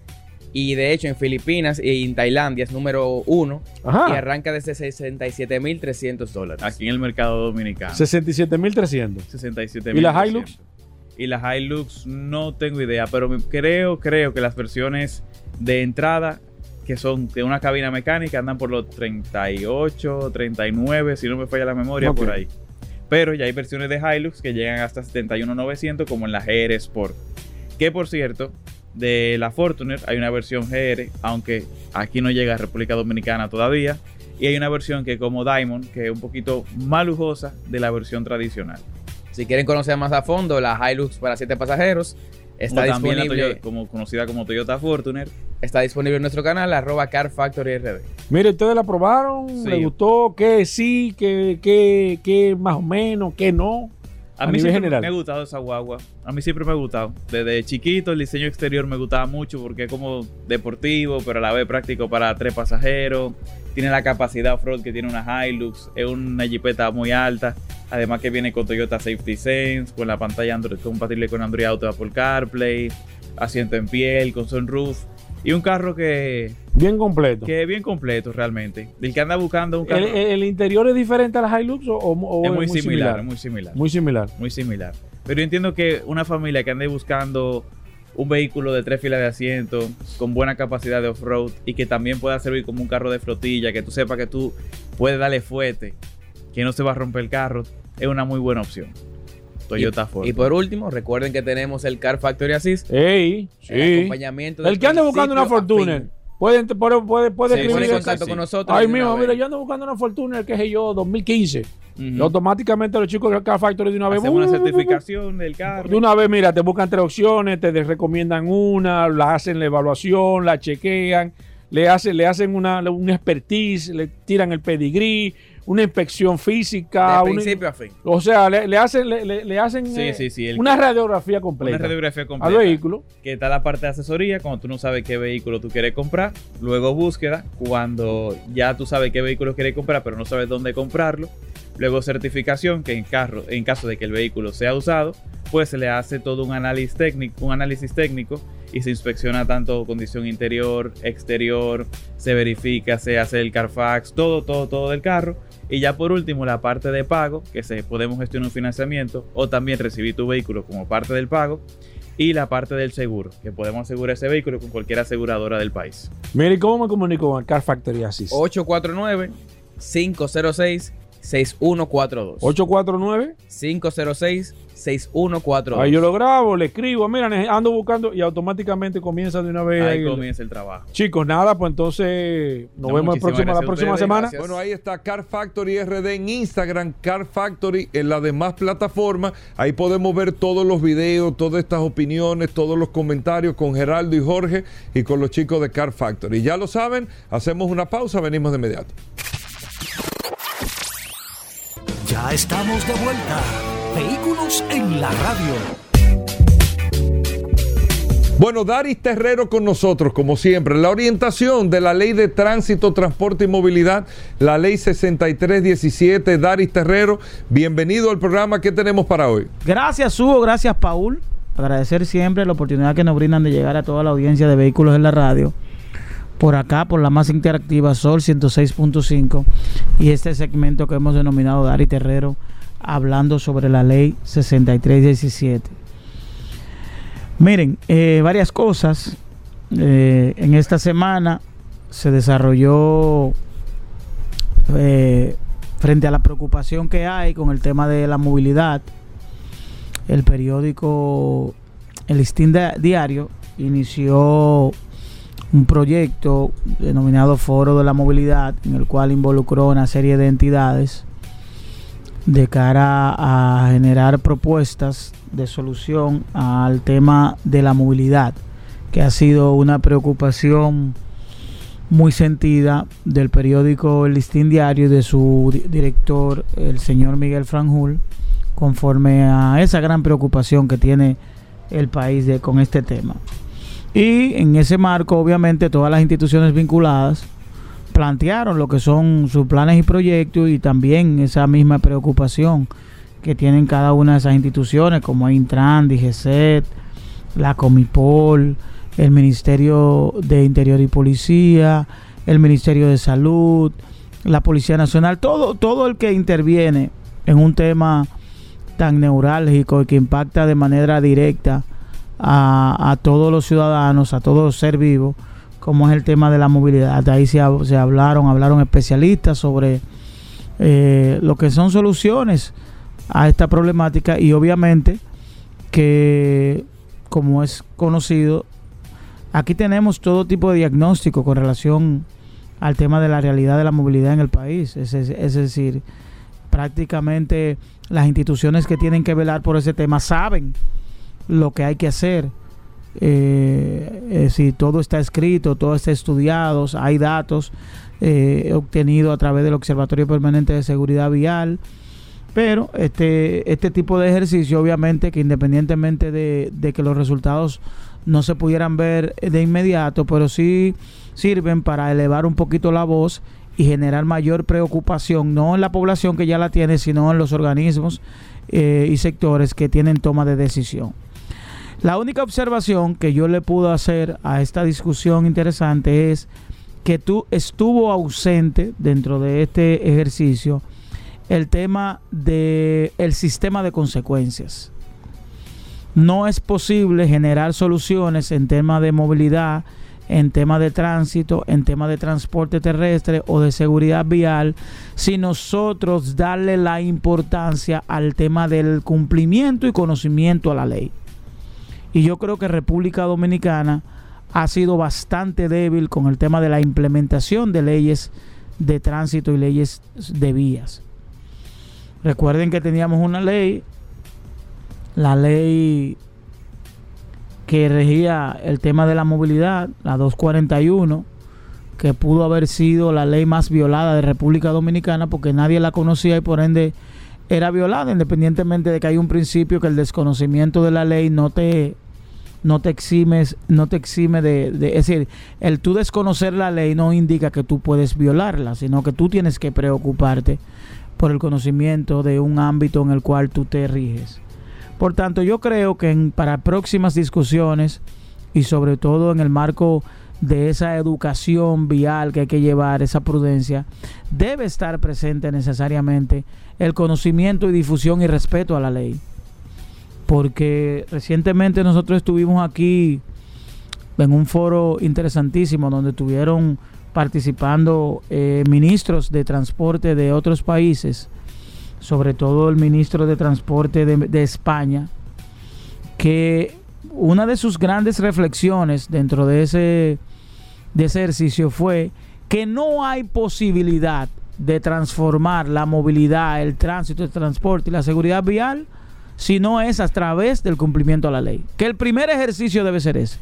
y de hecho en Filipinas y en Tailandia es número uno y Ajá. arranca desde 67.300 dólares. Aquí en el mercado dominicano. 67.300. 67 ¿Y la Hilux? Y la Hilux no tengo idea, pero creo, creo que las versiones de entrada que son de una cabina mecánica andan por los 38, 39, si no me falla la memoria, por ahí. Pero ya hay versiones de Hilux que llegan hasta 71,900 como en la GR Sport. Que por cierto, de la Fortuner hay una versión GR, aunque aquí no llega a República Dominicana todavía. Y hay una versión que como Diamond, que es un poquito más lujosa de la versión tradicional. Si quieren conocer más a fondo la Hilux para 7 pasajeros, está Como también la disponible, Toyota- como conocida como Toyota Fortuner. está disponible en nuestro canal, arroba Car Factory RD. Mire, ¿ustedes la probaron? Sí. ¿Le gustó? ¿Qué sí? ¿Qué, qué, qué más o menos? ¿Qué no? A, A mí siempre general. me ha gustado esa guagua. A mí siempre me ha gustado. Desde chiquito el diseño exterior me gustaba mucho porque es como deportivo, pero a la vez práctico para tres pasajeros. Tiene la capacidad off-road que tiene una Hilux. Es una jipeta muy alta. Además que viene con Toyota Safety Sense, con la pantalla Android, compatible con Android Auto, Apple CarPlay, asiento en piel, con sunroof. Y un carro que, Bien completo. que es bien completo realmente. El que anda buscando un ¿El, carro el interior es diferente a la Hilux o, o- es muy, similar, es muy similar. Muy similar. muy similar. Pero yo entiendo que una familia que ande buscando un vehículo de tres filas de asiento, con buena capacidad de off-road y que también pueda servir como un carro de flotilla, que tú sepas que tú puedes darle fuerte, que no se va a romper el carro, es una muy buena opción. Toyota Ford. Y por último, recuerden que tenemos el Car Factory Assist, Ey, el sí. acompañamiento El que ande buscando una principio a Fortuner, fin. puede, puede, puede, puede Sí, escribir en contacto sí. con nosotros. Mío, vez. mira, yo ando buscando una Fortuner, qué sé yo, 2015. Ujú. Y automáticamente los chicos de Car Factory de una vez. Hacemos una uh, certificación del carro. De una vez, mira, te buscan tres opciones, te recomiendan una, la hacen la evaluación, la chequean, le hacen, le hacen una, una expertise, le tiran el pedigrí, una inspección física. De una- principio a fin. o sea, le, le hacen, le, le- hacen Sí, eh, sí, sí, una radiografía completa Una radiografía al completa. vehículo. que está la parte de asesoría cuando tú no sabes qué vehículo tú quieres comprar, luego búsqueda cuando ya tú sabes qué vehículo quieres comprar pero no sabes dónde comprarlo, luego certificación que en carro en caso de que el vehículo sea usado, pues se le hace todo un análisis técnico, un análisis técnico y se inspecciona tanto condición interior, exterior, se verifica, se hace el Carfax, todo todo todo del carro y ya por último la parte de pago, que se podemos gestionar un financiamiento o también recibir tu vehículo como parte del pago y la parte del seguro, que podemos asegurar ese vehículo con cualquier aseguradora del país. Mire, ¿cómo me comunico con el Car Factory Assist? 849 6142. 849. 506 6142. Ahí yo lo grabo, le escribo, mira, ando buscando y automáticamente comienza de una vez. Ahí comienza el trabajo. Chicos, nada, pues entonces nos No, vemos el muchísimas próximo, la próxima ustedes, semana. gracias. Bueno, ahí está Car Factory RD en Instagram, Car Factory en las demás plataformas. Ahí podemos ver todos los videos, todas estas opiniones, todos los comentarios con Geraldo y Jorge y con los chicos de Car Factory. Ya lo saben, hacemos una pausa, venimos de inmediato. Ya estamos de vuelta. Vehículos en la radio. Bueno, Daris Terrero con nosotros, como siempre. La orientación de la Ley de Tránsito, Transporte y Movilidad, la Ley 6317. Daris Terrero, bienvenido al programa. ¿Qué tenemos para hoy? Gracias, Hugo. Gracias, Paul. Agradecer siempre la oportunidad que nos brindan de llegar a toda la audiencia de vehículos en la radio. Por acá, por la más interactiva Sol 106.5. Y este segmento que hemos denominado Dari Terrero, hablando sobre la ley 6317. Miren, eh, varias cosas. Eh, en esta semana se desarrolló eh, frente a la preocupación que hay con el tema de la movilidad. El periódico El Listín Di- Diario inició un proyecto denominado Foro de la Movilidad, en el cual involucró una serie de entidades de cara a generar propuestas de solución al tema de la movilidad, que ha sido una preocupación muy sentida del periódico El Listín Diario y de su di- director, el señor Miguel Franjul, conforme a esa gran preocupación que tiene el país con este tema. Y en ese marco, obviamente, todas las instituciones vinculadas plantearon lo que son sus planes y proyectos y también esa misma preocupación que tienen cada una de esas instituciones, como Intran, DGCET, la Comipol, el Ministerio de Interior y Policía, el Ministerio de Salud, la Policía Nacional, todo, todo el que interviene en un tema tan neurálgico y que impacta de manera directa a, todos los ciudadanos, a todo ser vivo, como es el tema de la movilidad. De ahí se, hab- se hablaron, hablaron especialistas sobre eh, lo que son soluciones a esta problemática y obviamente que como es conocido aquí tenemos todo tipo de diagnóstico con relación al tema de la realidad de la movilidad en el país es decir prácticamente las instituciones que tienen que velar por ese tema saben lo que hay que hacer eh, es decir, todo está escrito, todo está estudiado, hay datos eh, obtenidos a través del Observatorio Permanente de Seguridad Vial. Pero este, este tipo de ejercicio, obviamente, que independientemente de, de que los resultados no se pudieran ver de inmediato, pero sí sirven para elevar un poquito la voz y generar mayor preocupación, no en la población que ya la tiene, sino en los organismos eh, y sectores que tienen toma de decisión. La única observación que yo le puedo hacer a esta discusión interesante es que tú estuvo ausente dentro de este ejercicio el tema de el sistema de consecuencias. No es posible generar soluciones en tema de movilidad, en tema de tránsito, en tema de transporte terrestre o de seguridad vial, si nosotros darle la importancia al tema del cumplimiento y conocimiento a la ley. Y yo creo que República Dominicana ha sido bastante débil con el tema de la implementación de leyes de tránsito y leyes de vías. Recuerden que teníamos una ley, la ley que regía el tema de la movilidad, la 241, que pudo haber sido la ley más violada de República Dominicana porque nadie la conocía y por ende era violada, independientemente de que hay un principio que el desconocimiento de la ley no te no te eximes, no te exime de, de- es decir, el tú desconocer la ley no indica que tú puedes violarla, sino que tú tienes que preocuparte por el conocimiento de un ámbito en el cual tú te riges. Por tanto, yo creo que en- para próximas discusiones y sobre todo en el marco de esa educación vial que hay que llevar, esa prudencia, debe estar presente necesariamente el conocimiento y difusión y respeto a la ley. Porque recientemente nosotros estuvimos aquí en un foro interesantísimo donde tuvieron participando eh, ministros de transporte de otros países, sobre todo el ministro de Transporte de, de España, que una de sus grandes reflexiones dentro de ese, de ese ejercicio fue que no hay posibilidad de transformar la movilidad, el tránsito, el transporte y la seguridad vial si no es a través del cumplimiento de la ley. Que el primer ejercicio debe ser ese.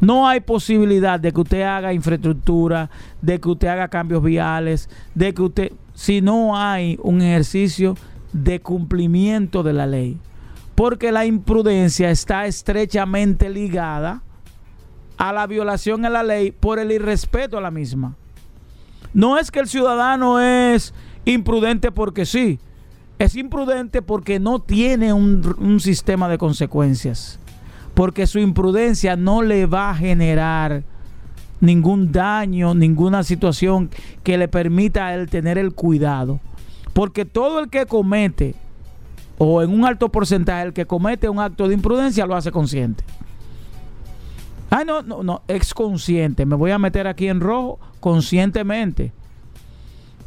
No hay posibilidad de que usted haga infraestructura, de que usted haga cambios viales, de que usted, si no hay un ejercicio de cumplimiento de la ley. Porque la imprudencia está estrechamente ligada a la violación a la ley por el irrespeto a la misma. No es que el ciudadano es imprudente porque sí, es imprudente porque no tiene un, sistema de consecuencias, porque su imprudencia no le va a generar ningún daño, ninguna situación que le permita a él tener el cuidado. Porque todo el que comete, o en un alto porcentaje, el que comete un acto de imprudencia lo hace consciente. Ay, no, no, no, es consciente. Me voy a meter aquí en rojo conscientemente.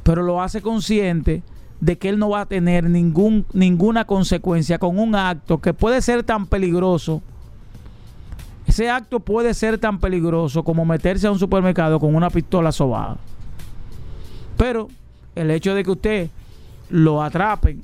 Pero lo hace consciente de que él no va a tener ningún, ninguna consecuencia con un acto que puede ser tan peligroso. Ese acto puede ser tan peligroso como meterse a un supermercado con una pistola sobada. Pero el hecho de que usted lo atrapen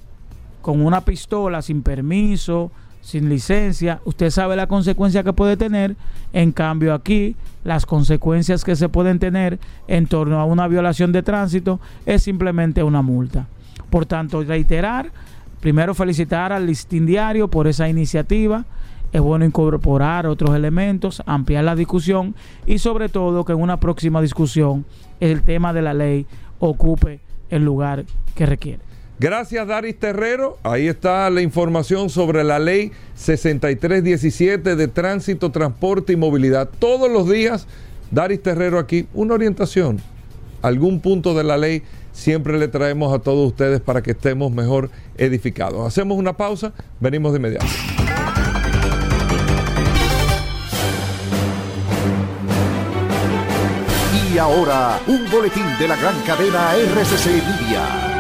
con una pistola sin permiso, sin licencia, usted sabe la consecuencia que puede tener. En cambio aquí, las consecuencias que se pueden tener en torno a una violación de tránsito es simplemente una multa. Por tanto, reiterar, primero felicitar al listín diario por esa iniciativa. Es bueno incorporar otros elementos, ampliar la discusión y sobre todo que en una próxima discusión el tema de la ley ocupe el lugar que requiere. Gracias, Daris Terrero. Ahí está la información sobre la ley 6317 de tránsito, transporte y movilidad. Todos los días, Daris Terrero aquí, una orientación, algún punto de la ley, siempre le traemos a todos ustedes para que estemos mejor edificados. Hacemos una pausa, venimos de inmediato. Y ahora, un boletín de la gran cadena RCC.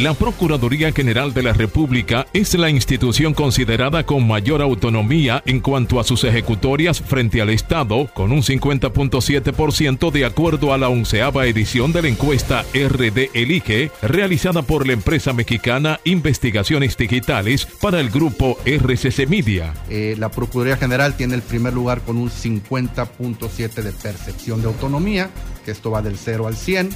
La Procuraduría General de la República es la institución considerada con mayor autonomía en cuanto a sus ejecutorias frente al Estado, con un 50.7% de acuerdo a la onceava edición de la encuesta RD Elige, realizada por la empresa mexicana Investigaciones Digitales para el grupo RCC Media. Eh, la Procuraduría General tiene el primer lugar con un 50.7 de percepción de autonomía, que esto va del 0 al 100.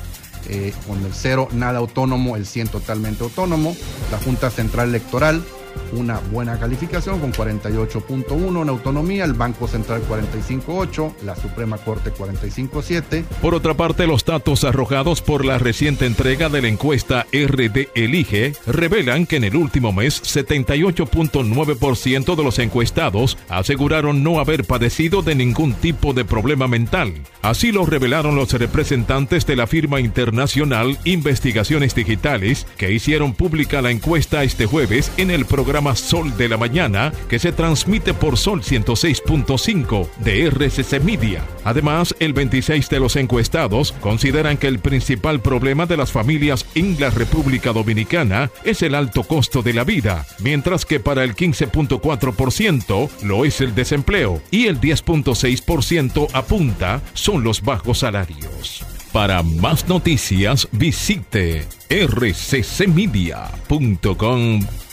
Eh, con el 0 nada autónomo, el 100 totalmente autónomo. La Junta Central Electoral, una buena calificación con 48.1 en autonomía, el Banco Central 45.8, la Suprema Corte 45.7. Por otra parte, los datos arrojados por la reciente entrega de la encuesta RD Elige revelan que en el último mes 78.9% de los encuestados aseguraron no haber padecido de ningún tipo de problema mental. Así lo revelaron los representantes de la firma internacional Investigaciones Digitales que hicieron pública la encuesta este jueves en el programa Sol de la Mañana que se transmite por Sol 106.5 de RCC Media. Además, el 26 de los encuestados consideran que el principal problema de las familias en la República Dominicana es el alto costo de la vida, mientras que para el 15.4% lo es el desempleo y el 10.6% apunta son los bajos salarios. Para más noticias visite rccmedia.com.do.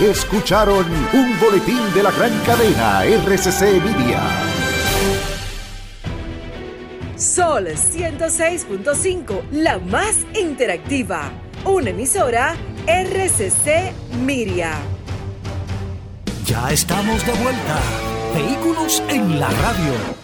Escucharon un boletín de la gran cadena RCC Media. Sol 106.5, la más interactiva. Una emisora RCC Miria. Ya estamos de vuelta. Vehículos en la radio.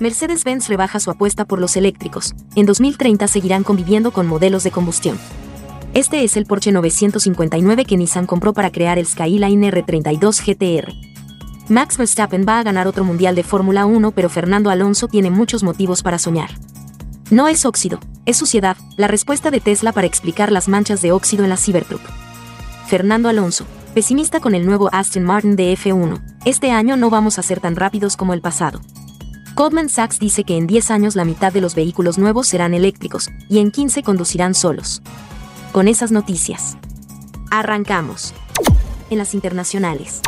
Mercedes-Benz rebaja su apuesta por los eléctricos. En 2030 seguirán conviviendo con modelos de combustión. Este es el Porsche 959 que Nissan compró para crear el Skyline R32 GTR. Max Verstappen va a ganar otro mundial de Fórmula 1, pero Fernando Alonso tiene muchos motivos para soñar. No es óxido, es suciedad, la respuesta de Tesla para explicar las manchas de óxido en la Cybertruck. Fernando Alonso, pesimista con el nuevo Aston Martin de F1, este año no vamos a ser tan rápidos como el pasado. Goldman Sachs dice que en 10 años la mitad de los vehículos nuevos serán eléctricos, y en 15 conducirán solos. Con esas noticias. Arrancamos. En las internacionales.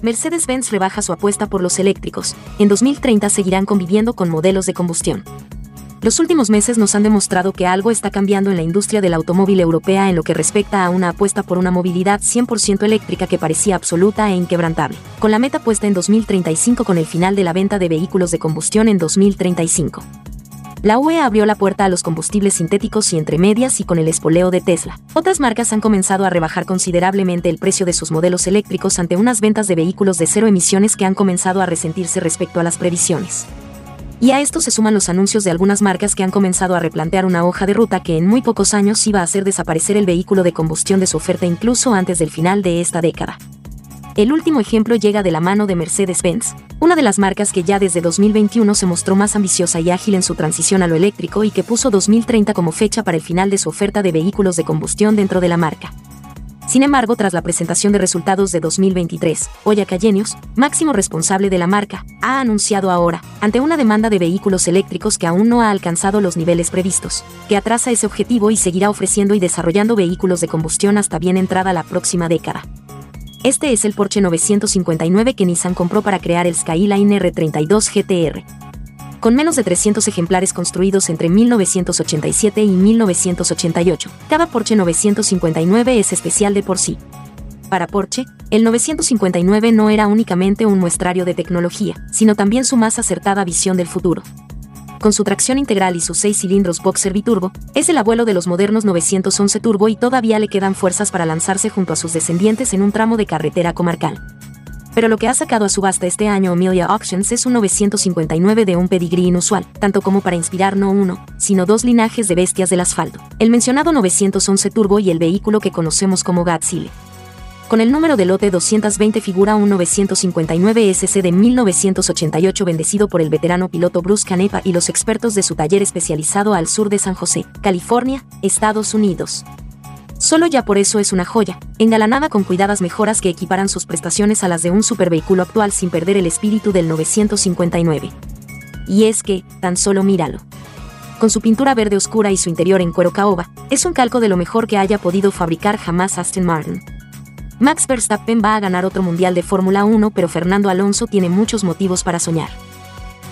Mercedes-Benz rebaja su apuesta por los eléctricos. En 2030 seguirán conviviendo con modelos de combustión. Los últimos meses nos han demostrado que algo está cambiando en la industria del automóvil europea en lo que respecta a una apuesta por una movilidad 100% eléctrica que parecía absoluta e inquebrantable, con la meta puesta en 2035 con el final de la venta de vehículos de combustión en 2035. La UE abrió la puerta a los combustibles sintéticos y entre medias y con el espoleo de Tesla. Otras marcas han comenzado a rebajar considerablemente el precio de sus modelos eléctricos ante unas ventas de vehículos de cero emisiones que han comenzado a resentirse respecto a las previsiones. Y a esto se suman los anuncios de algunas marcas que han comenzado a replantear una hoja de ruta que en muy pocos años iba a hacer desaparecer el vehículo de combustión de su oferta incluso antes del final de esta década. El último ejemplo llega de la mano de Mercedes-Benz, una de las marcas que ya desde 2021 se mostró más ambiciosa y ágil en su transición a lo eléctrico y que puso 2030 como fecha para el final de su oferta de vehículos de combustión dentro de la marca. Sin embargo, tras la presentación de resultados de 2023, Oya Cayenius, máximo responsable de la marca, ha anunciado ahora, ante una demanda de vehículos eléctricos que aún no ha alcanzado los niveles previstos, que atrasa ese objetivo y seguirá ofreciendo y desarrollando vehículos de combustión hasta bien entrada la próxima década. Este es el Porsche 959 que Nissan compró para crear el Skyline R32 GTR, con menos de 300 ejemplares construidos entre 1987 y 1988. Cada Porsche 959 es especial de por sí. Para Porsche, el 959 no era únicamente un muestrario de tecnología, sino también su más acertada visión del futuro. Con su tracción integral y sus 6 cilindros Boxer Biturbo, es el abuelo de los modernos 911 Turbo y todavía le quedan fuerzas para lanzarse junto a sus descendientes en un tramo de carretera comarcal pero lo que ha sacado a subasta este año Amelia Auctions es un 959 de un pedigrí inusual, tanto como para inspirar no uno, sino dos linajes de bestias del asfalto, el mencionado 911 Turbo y el vehículo que conocemos como Godzilla. Con el número de lote 220 figura un 959 SC de 1988 bendecido por el veterano piloto Bruce Canepa y los expertos de su taller especializado al sur de San José, California, Estados Unidos. Solo ya por eso es una joya, engalanada con cuidadas mejoras que equiparan sus prestaciones a las de un supervehículo actual sin perder el espíritu del 959. Y es que, tan solo míralo. Con su pintura verde oscura y su interior en cuero caoba, es un calco de lo mejor que haya podido fabricar jamás Aston Martin. Max Verstappen va a ganar otro mundial de Fórmula 1, pero Fernando Alonso tiene muchos motivos para soñar.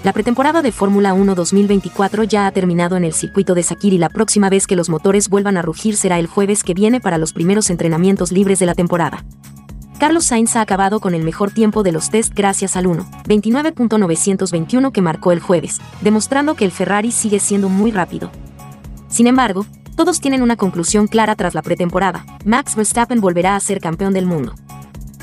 La pretemporada de Fórmula 1 2024 ya ha terminado en el circuito de Sakir y la próxima vez que los motores vuelvan a rugir será el jueves que viene para los primeros entrenamientos libres de la temporada. Carlos Sainz ha acabado con el mejor tiempo de los test gracias al 1, 29.921 que marcó el jueves, demostrando que el Ferrari sigue siendo muy rápido. Sin embargo, todos tienen una conclusión clara tras la pretemporada, Max Verstappen volverá a ser campeón del mundo.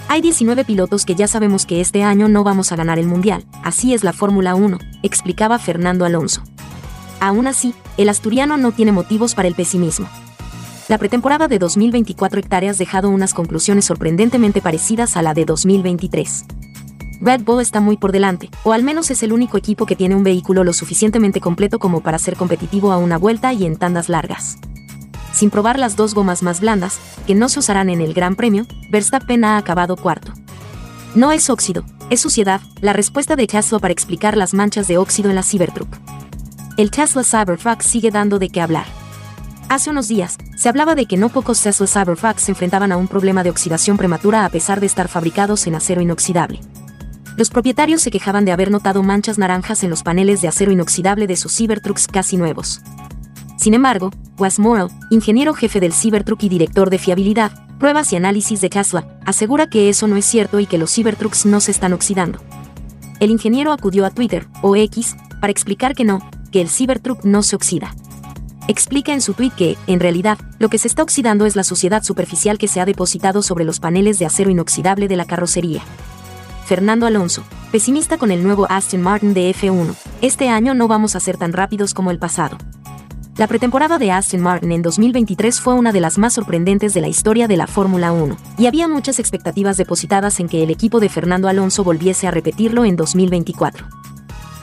Hay 19 pilotos que ya sabemos que este año no vamos a ganar el Mundial, así es la Fórmula 1, explicaba Fernando Alonso. Aún así, el asturiano no tiene motivos para el pesimismo. La pretemporada de 2024 hectáreas dejado unas conclusiones sorprendentemente parecidas a la de 2023. Red Bull está muy por delante, o al menos es el único equipo que tiene un vehículo lo suficientemente completo como para ser competitivo a una vuelta y en tandas largas sin probar las dos gomas más blandas, que no se usarán en el Gran Premio, Verstappen ha acabado cuarto. No es óxido, es suciedad, la respuesta de Tesla para explicar las manchas de óxido en la Cybertruck. El Tesla Cybertruck sigue dando de qué hablar. Hace unos días, se hablaba de que no pocos Tesla Cybertrucks se enfrentaban a un problema de oxidación prematura a pesar de estar fabricados en acero inoxidable. Los propietarios se quejaban de haber notado manchas naranjas en los paneles de acero inoxidable de sus Cybertrucks casi nuevos. Sin embargo, Wes Morrell, ingeniero jefe del Cybertruck y director de fiabilidad, pruebas y análisis de Tesla, asegura que eso no es cierto y que los Cybertrucks no se están oxidando. El ingeniero acudió a Twitter, o X, para explicar que no, que el Cybertruck no se oxida. Explica en su tweet que, en realidad, lo que se está oxidando es la suciedad superficial que se ha depositado sobre los paneles de acero inoxidable de la carrocería. Fernando Alonso, pesimista con el nuevo Aston Martin de F1, Este año no vamos a ser tan rápidos como el pasado. La pretemporada de Aston Martin en 2023 fue una de las más sorprendentes de la historia de la Fórmula 1, y había muchas expectativas depositadas en que el equipo de Fernando Alonso volviese a repetirlo en 2024.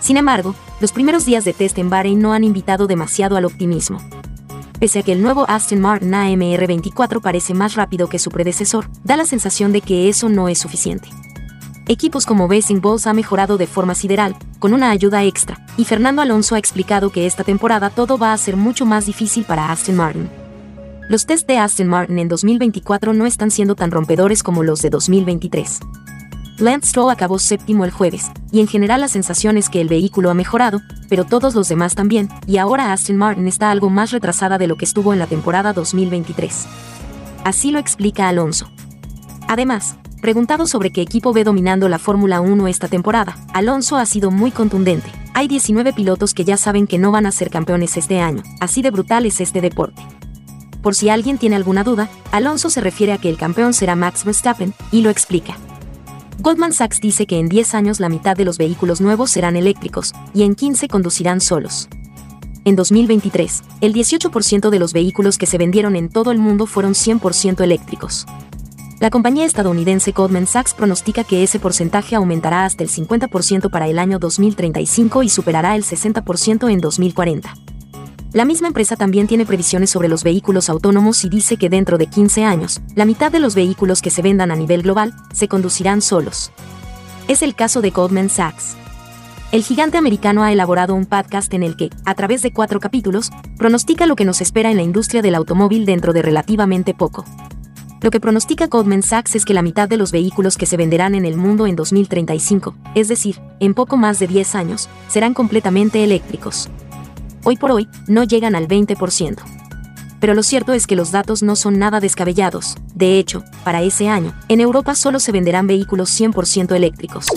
Sin embargo, los primeros días de test en Bahrein no han invitado demasiado al optimismo. Pese a que el nuevo Aston Martin AMR24 parece más rápido que su predecesor, da la sensación de que eso no es suficiente. Equipos como Racing Bulls ha mejorado de forma sideral, con una ayuda extra, y Fernando Alonso ha explicado que esta temporada todo va a ser mucho más difícil para Aston Martin. Los test de Aston Martin en 2024 no están siendo tan rompedores como los de 2023. Lance Stroll acabó séptimo el jueves, y en general la sensación es que el vehículo ha mejorado, pero todos los demás también, y ahora Aston Martin está algo más retrasada de lo que estuvo en la temporada 2023. Así lo explica Alonso. Además, Preguntado sobre qué equipo ve dominando la Fórmula 1 esta temporada, Alonso ha sido muy contundente. Hay 19 pilotos que ya saben que no van a ser campeones este año, así de brutal es este deporte. Por si alguien tiene alguna duda, Alonso se refiere a que el campeón será Max Verstappen, y lo explica. Goldman Sachs dice que en 10 años la mitad de los vehículos nuevos serán eléctricos, y en 15 conducirán solos. En 2023, el 18% de los vehículos que se vendieron en todo el mundo fueron 100% eléctricos. La compañía estadounidense Goldman Sachs pronostica que ese porcentaje aumentará hasta el 50% para el año 2035 y superará el 60% en 2040. La misma empresa también tiene previsiones sobre los vehículos autónomos y dice que dentro de 15 años, la mitad de los vehículos que se vendan a nivel global se conducirán solos. Es el caso de Goldman Sachs. El gigante americano ha elaborado un podcast en el que, a través de cuatro capítulos, pronostica lo que nos espera en la industria del automóvil dentro de relativamente poco. Lo que pronostica Goldman Sachs es que la mitad de los vehículos que se venderán en el mundo en 2035, es decir, en poco más de 10 años, serán completamente eléctricos. Hoy por hoy, no llegan al 20%. Pero lo cierto es que los datos no son nada descabellados. De hecho, para ese año, en Europa solo se venderán vehículos 100% eléctricos.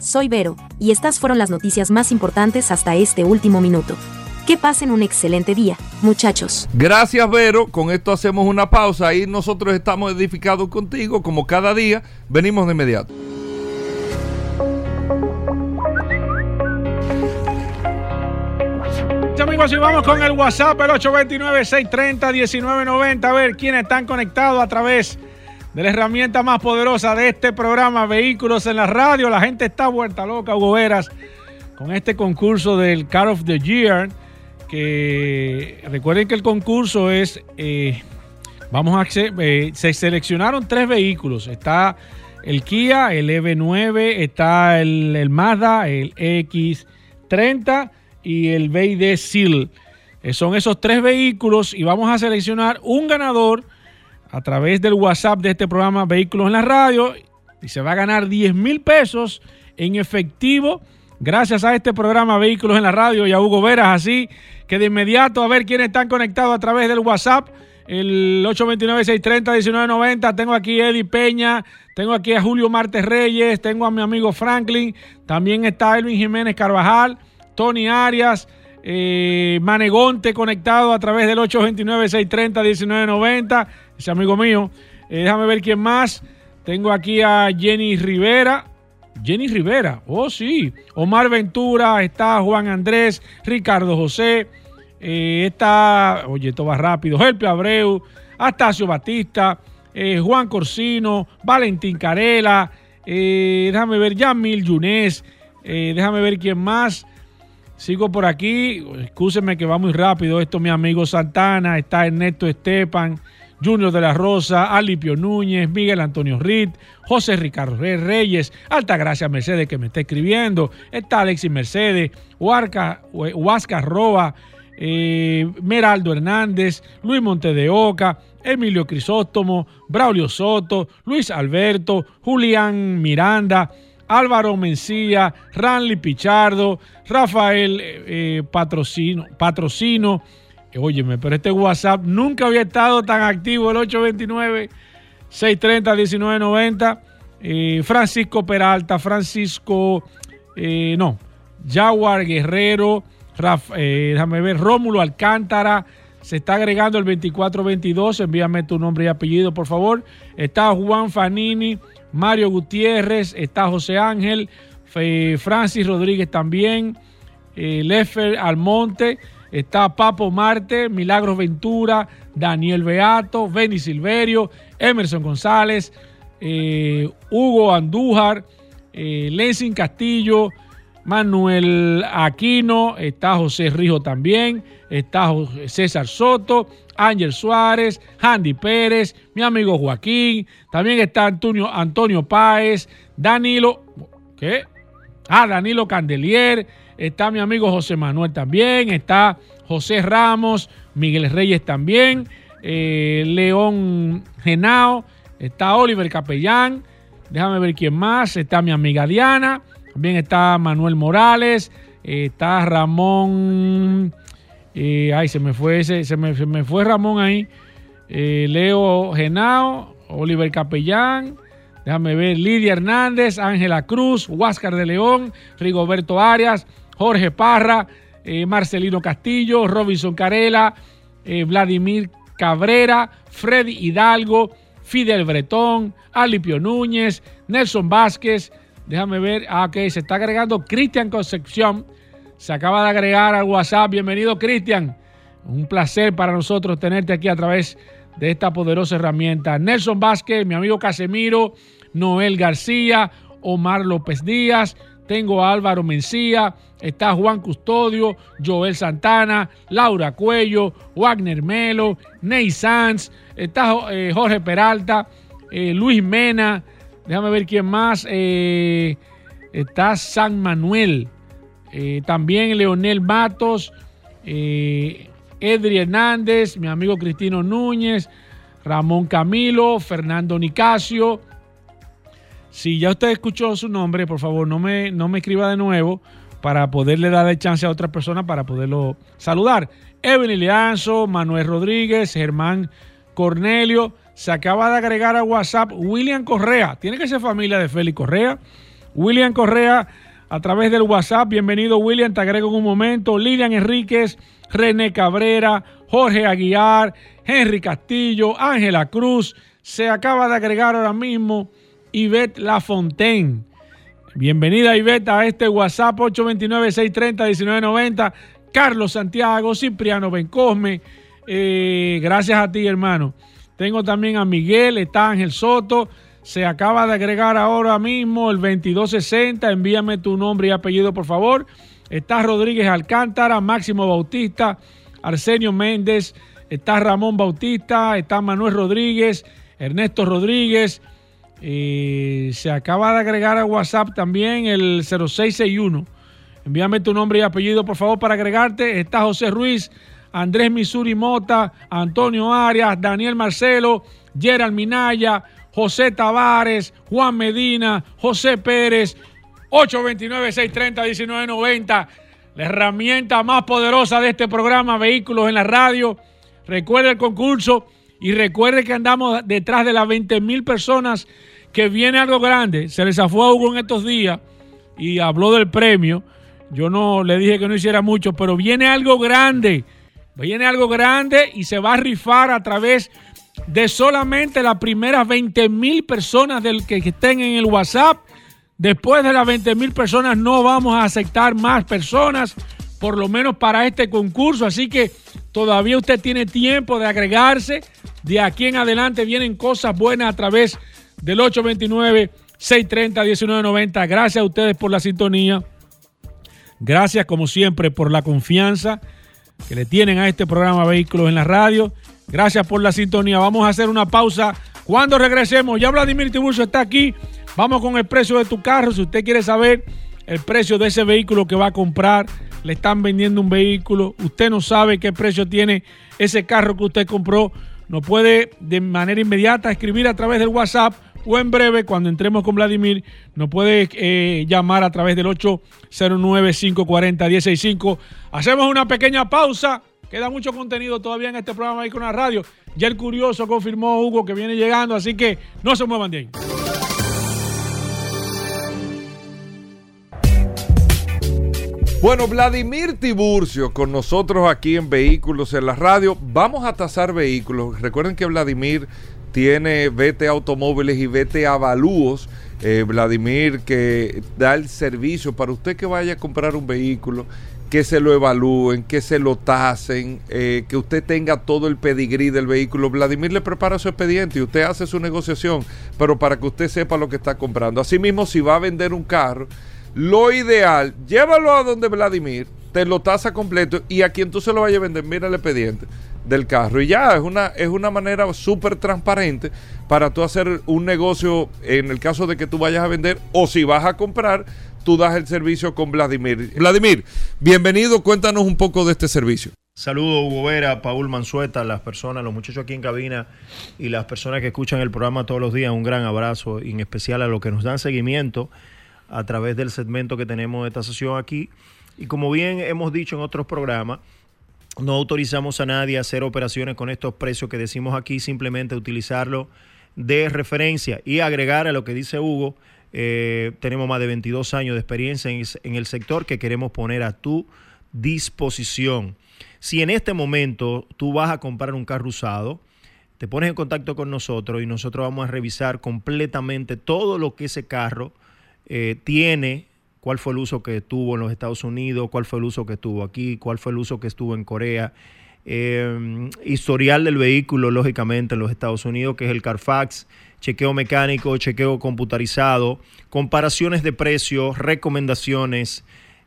Soy Vero, y estas fueron las noticias más importantes hasta este último minuto. Que pasen un excelente día, muchachos. Gracias, Vero. Con esto hacemos una pausa y nosotros estamos edificados contigo, como cada día. Venimos de inmediato. Amigos, y vamos con el WhatsApp, el 829-630-1990. A ver quiénes están conectados a través de la herramienta más poderosa de este programa, Vehículos en la Radio. La gente está vuelta loca, Hugo Veras, con este concurso del Car of the Year que recuerden que el concurso es, eh, vamos a eh, se seleccionaron tres vehículos. Está el Kia, el EV9, está el, Mazda, el X30 y el BD Seal. Eh, son esos tres vehículos y vamos a seleccionar un ganador a través del WhatsApp de este programa Vehículos en la Radio y se va a ganar 10 mil pesos en efectivo gracias a este programa Vehículos en la Radio y a Hugo Veras así que de inmediato a ver quiénes están conectados a través del WhatsApp. El 829-630-1990. Tengo aquí a Eddie Peña, tengo aquí a Julio Martes Reyes, tengo a mi amigo Franklin, también está Elvin Jiménez Carvajal, Tony Arias, eh, Manegonte conectado a través del 829-630-1990. Ese amigo mío. Eh, déjame ver quién más. Tengo aquí a Jenny Rivera. Jenny Rivera, oh sí. Omar Ventura, está Juan Andrés, Ricardo José, eh, está, oye, esto va rápido, Helpe Abreu, Astacio Batista, eh, Juan Corsino, Valentín Carela, eh, déjame ver, Yamil Yunes, déjame ver quién más. Sigo por aquí, excúsenme que va muy rápido esto, mi amigo Santana, está Ernesto Estepan, Junior de la Rosa, Alipio Núñez, Miguel Antonio Ritt, José Ricardo Reyes, Altagracia Mercedes que me está escribiendo, está Alexis Mercedes, Huasca Roa, eh, Meraldo Hernández, Luis Monte de Oca, Emilio Crisóstomo, Braulio Soto, Luis Alberto, Julián Miranda, Álvaro Mencía, Ranly Pichardo, Rafael eh, eh, Patrocino, Patrocino Óyeme, pero este WhatsApp nunca había estado tan activo, el 829-630-1990. Eh, Francisco Peralta, Francisco, eh, no, Jaguar Guerrero, eh, déjame ver, Rómulo Alcántara, se está agregando el 2422, envíame tu nombre y apellido, por favor. Está Juan Fanini, Mario Gutiérrez, está José Ángel, Francis Rodríguez también, Lefer Almonte, está Papo Marte, Milagros Ventura, Daniel Beato, Benny Silverio, Emerson González, eh, Hugo Andújar, eh, Castillo, Manuel Aquino, está José Rijo también, está César Soto, Ángel Suárez, Handy Pérez, mi amigo Joaquín, también está Antonio, Antonio Páez, Danilo, ¿qué? Ah, Danilo Candelier, está mi amigo José Manuel también, está José Ramos, Miguel Reyes también, eh, León Genao, está Oliver Capellán, déjame ver quién más, está mi amiga Diana, también está Manuel Morales, eh, está Ramón, eh, ay, se me fue ese, se me, se me fue Ramón ahí, Leo Genao, Oliver Capellán, Déjame ver, Lidia Hernández, Ángela Cruz, Huáscar de León, Rigoberto Arias, Jorge Parra, eh, Marcelino Castillo, Robinson Carela, eh, Vladimir Cabrera, Freddy Hidalgo, Fidel Bretón, Alipio Núñez, Nelson Vázquez. Déjame ver, ah, ok, se está agregando Cristian Concepción. Se acaba de agregar al WhatsApp. Bienvenido, Cristian. Un placer para nosotros tenerte aquí a través de esta poderosa herramienta. Nelson Vázquez, mi amigo Casemiro, Noel García, Omar López Díaz, tengo a Álvaro Mencía, está Juan Custodio, Joel Santana, Laura Cuello, Wagner Melo, Ney Sanz, está eh, Jorge Peralta, eh, Luis Mena, déjame ver quién más, eh, está San Manuel, también Leonel Matos, Edri Hernández, mi amigo Cristino Núñez, Ramón Camilo, Fernando Nicasio. Si ya usted escuchó su nombre, por favor, no me, no me escriba de nuevo para poderle dar chance a otra persona para poderlo saludar. Evelyn Lianzo, Manuel Rodríguez, Germán Cornelio. Se acaba de agregar a WhatsApp William Correa. Tiene que ser familia de Félix Correa. William Correa a través del WhatsApp. Bienvenido, William. Te agrego en un momento. Lilian Enríquez, René Cabrera, Jorge Aguiar, Henry Castillo, Ángela Cruz. Se acaba de agregar ahora mismo Ivette Lafontaine. Bienvenida, Ivette, a este WhatsApp 829-630-1990. Carlos Santiago, Cipriano Bencosme. Eh, gracias a ti, hermano. Tengo también a Miguel, está Ángel Soto. Se acaba de agregar ahora mismo el 2260. Envíame tu nombre y apellido, por favor. Está Rodríguez Alcántara, Máximo Bautista, Arsenio Méndez, está Ramón Bautista, está Manuel Rodríguez, Ernesto Rodríguez. Eh, se acaba de agregar a WhatsApp también el 0661. Envíame tu nombre y apellido, por favor, para agregarte. Está José Ruiz, Andrés Misuri Mota, Antonio Arias, Daniel Marcelo, Gerald Minaya, José Tavares, Juan Medina, José Pérez, 829-630-1990. La herramienta más poderosa de este programa, Vehículos en la Radio. Recuerde el concurso y recuerde que andamos detrás de las 20 mil personas que viene algo grande. Se les zafó a Hugo en estos días y habló del premio. Yo no le dije que no hiciera mucho, pero viene algo grande. Viene algo grande y se va a rifar a través de solamente las primeras 20 mil personas del que, que estén en el WhatsApp. Después de las 20 mil personas no vamos a aceptar más personas, por lo menos para este concurso. Así que todavía usted tiene tiempo de agregarse. De aquí en adelante vienen cosas buenas a través del 829-630-1990. Gracias a ustedes por la sintonía. Gracias como siempre por la confianza que le tienen a este programa Vehículos en la Radio. Gracias por la sintonía. Vamos a hacer una pausa. Cuando regresemos, ya Vladimir Tiburcio está aquí. Vamos con el precio de tu carro. Si usted quiere saber el precio de ese vehículo que va a comprar, le están vendiendo un vehículo, usted no sabe qué precio tiene ese carro que usted compró, nos puede de manera inmediata escribir a través del WhatsApp o en breve, cuando entremos con Vladimir, nos puede eh, llamar a través del 809-540-165. Hacemos una pequeña pausa. Queda mucho contenido todavía en este programa ahí con la radio. Ya el curioso confirmó Hugo que viene llegando, así que no se muevan de. Bueno, Vladimir Tiburcio con nosotros aquí en Vehículos en la Radio. Vamos a tasar vehículos. Recuerden que Vladimir tiene Vete Automóviles y Vete Avalúos. Eh, Vladimir que da el servicio para usted que vaya a comprar un vehículo, que se lo evalúen, que se lo tasen, eh, que usted tenga todo el pedigrí del vehículo. Vladimir le prepara su expediente y usted hace su negociación, pero para que usted sepa lo que está comprando. Asimismo, si va a vender un carro, lo ideal, llévalo a donde Vladimir, te lo tasa completo y a quien tú se lo vayas a vender, mira el expediente del carro. Y ya, es una, es una manera súper transparente para tú hacer un negocio en el caso de que tú vayas a vender o si vas a comprar, tú das el servicio con Vladimir. Vladimir, bienvenido, cuéntanos un poco de este servicio. Saludos Hugo Vera, Paul Mansueta, las personas, los muchachos aquí en cabina y las personas que escuchan el programa todos los días. Un gran abrazo y en especial a los que nos dan seguimiento a través del segmento que tenemos de esta sesión aquí. Y como bien hemos dicho en otros programas, no autorizamos a nadie a hacer operaciones con estos precios que decimos aquí, simplemente utilizarlo de referencia y agregar a lo que dice Hugo. eh, tenemos más de 22 años de experiencia en, en el sector que queremos poner a tu disposición. Si en este momento tú vas a comprar un carro usado, te pones en contacto con nosotros y nosotros vamos a revisar completamente todo lo que ese carro eh, tiene, cuál fue el uso que tuvo en los Estados Unidos, cuál fue el uso que tuvo aquí, cuál fue el uso que estuvo en Corea, eh, historial del vehículo, lógicamente, en los Estados Unidos, que es el Carfax, chequeo mecánico, chequeo computarizado, comparaciones de precios, recomendaciones,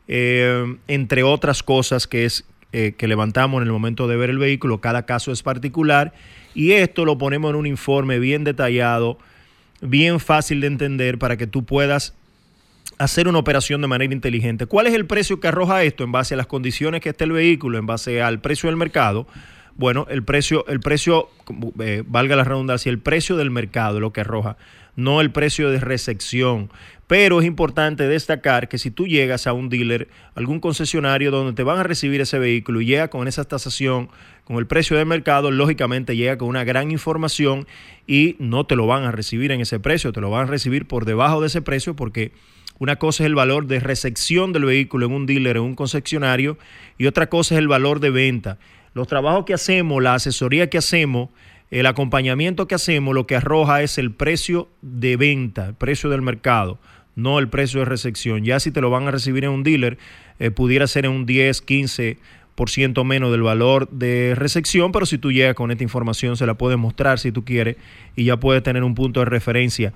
eh, entre otras cosas que es que levantamos en el momento de ver el vehículo. Cada caso es particular y esto lo ponemos en un informe bien detallado, bien fácil de entender para que tú puedas hacer una operación de manera inteligente. ¿Cuál es el precio que arroja esto en base a las condiciones que esté el vehículo, en base al precio del mercado? Bueno, el precio, el precio, eh, valga la redundancia, el precio del mercado lo que arroja, no el precio de recepción. Pero es importante destacar que si tú llegas a un dealer, algún concesionario donde te van a recibir ese vehículo y llega con esa tasación, con el precio del mercado, lógicamente llega con una gran información y no te lo van a recibir en ese precio, te lo van a recibir por debajo de ese precio porque una cosa es el valor de recepción del vehículo en un dealer, en un concesionario, y otra cosa es el valor de venta. Los trabajos que hacemos, la asesoría que hacemos, el acompañamiento que hacemos, lo que arroja es el precio de venta, el precio del mercado, no el precio de recepción. Ya si te lo van a recibir en un dealer, eh, pudiera ser en un 10, 15 por ciento menos del valor de recepción, pero si tú llegas con esta información se la puedes mostrar si tú quieres y ya puedes tener un punto de referencia.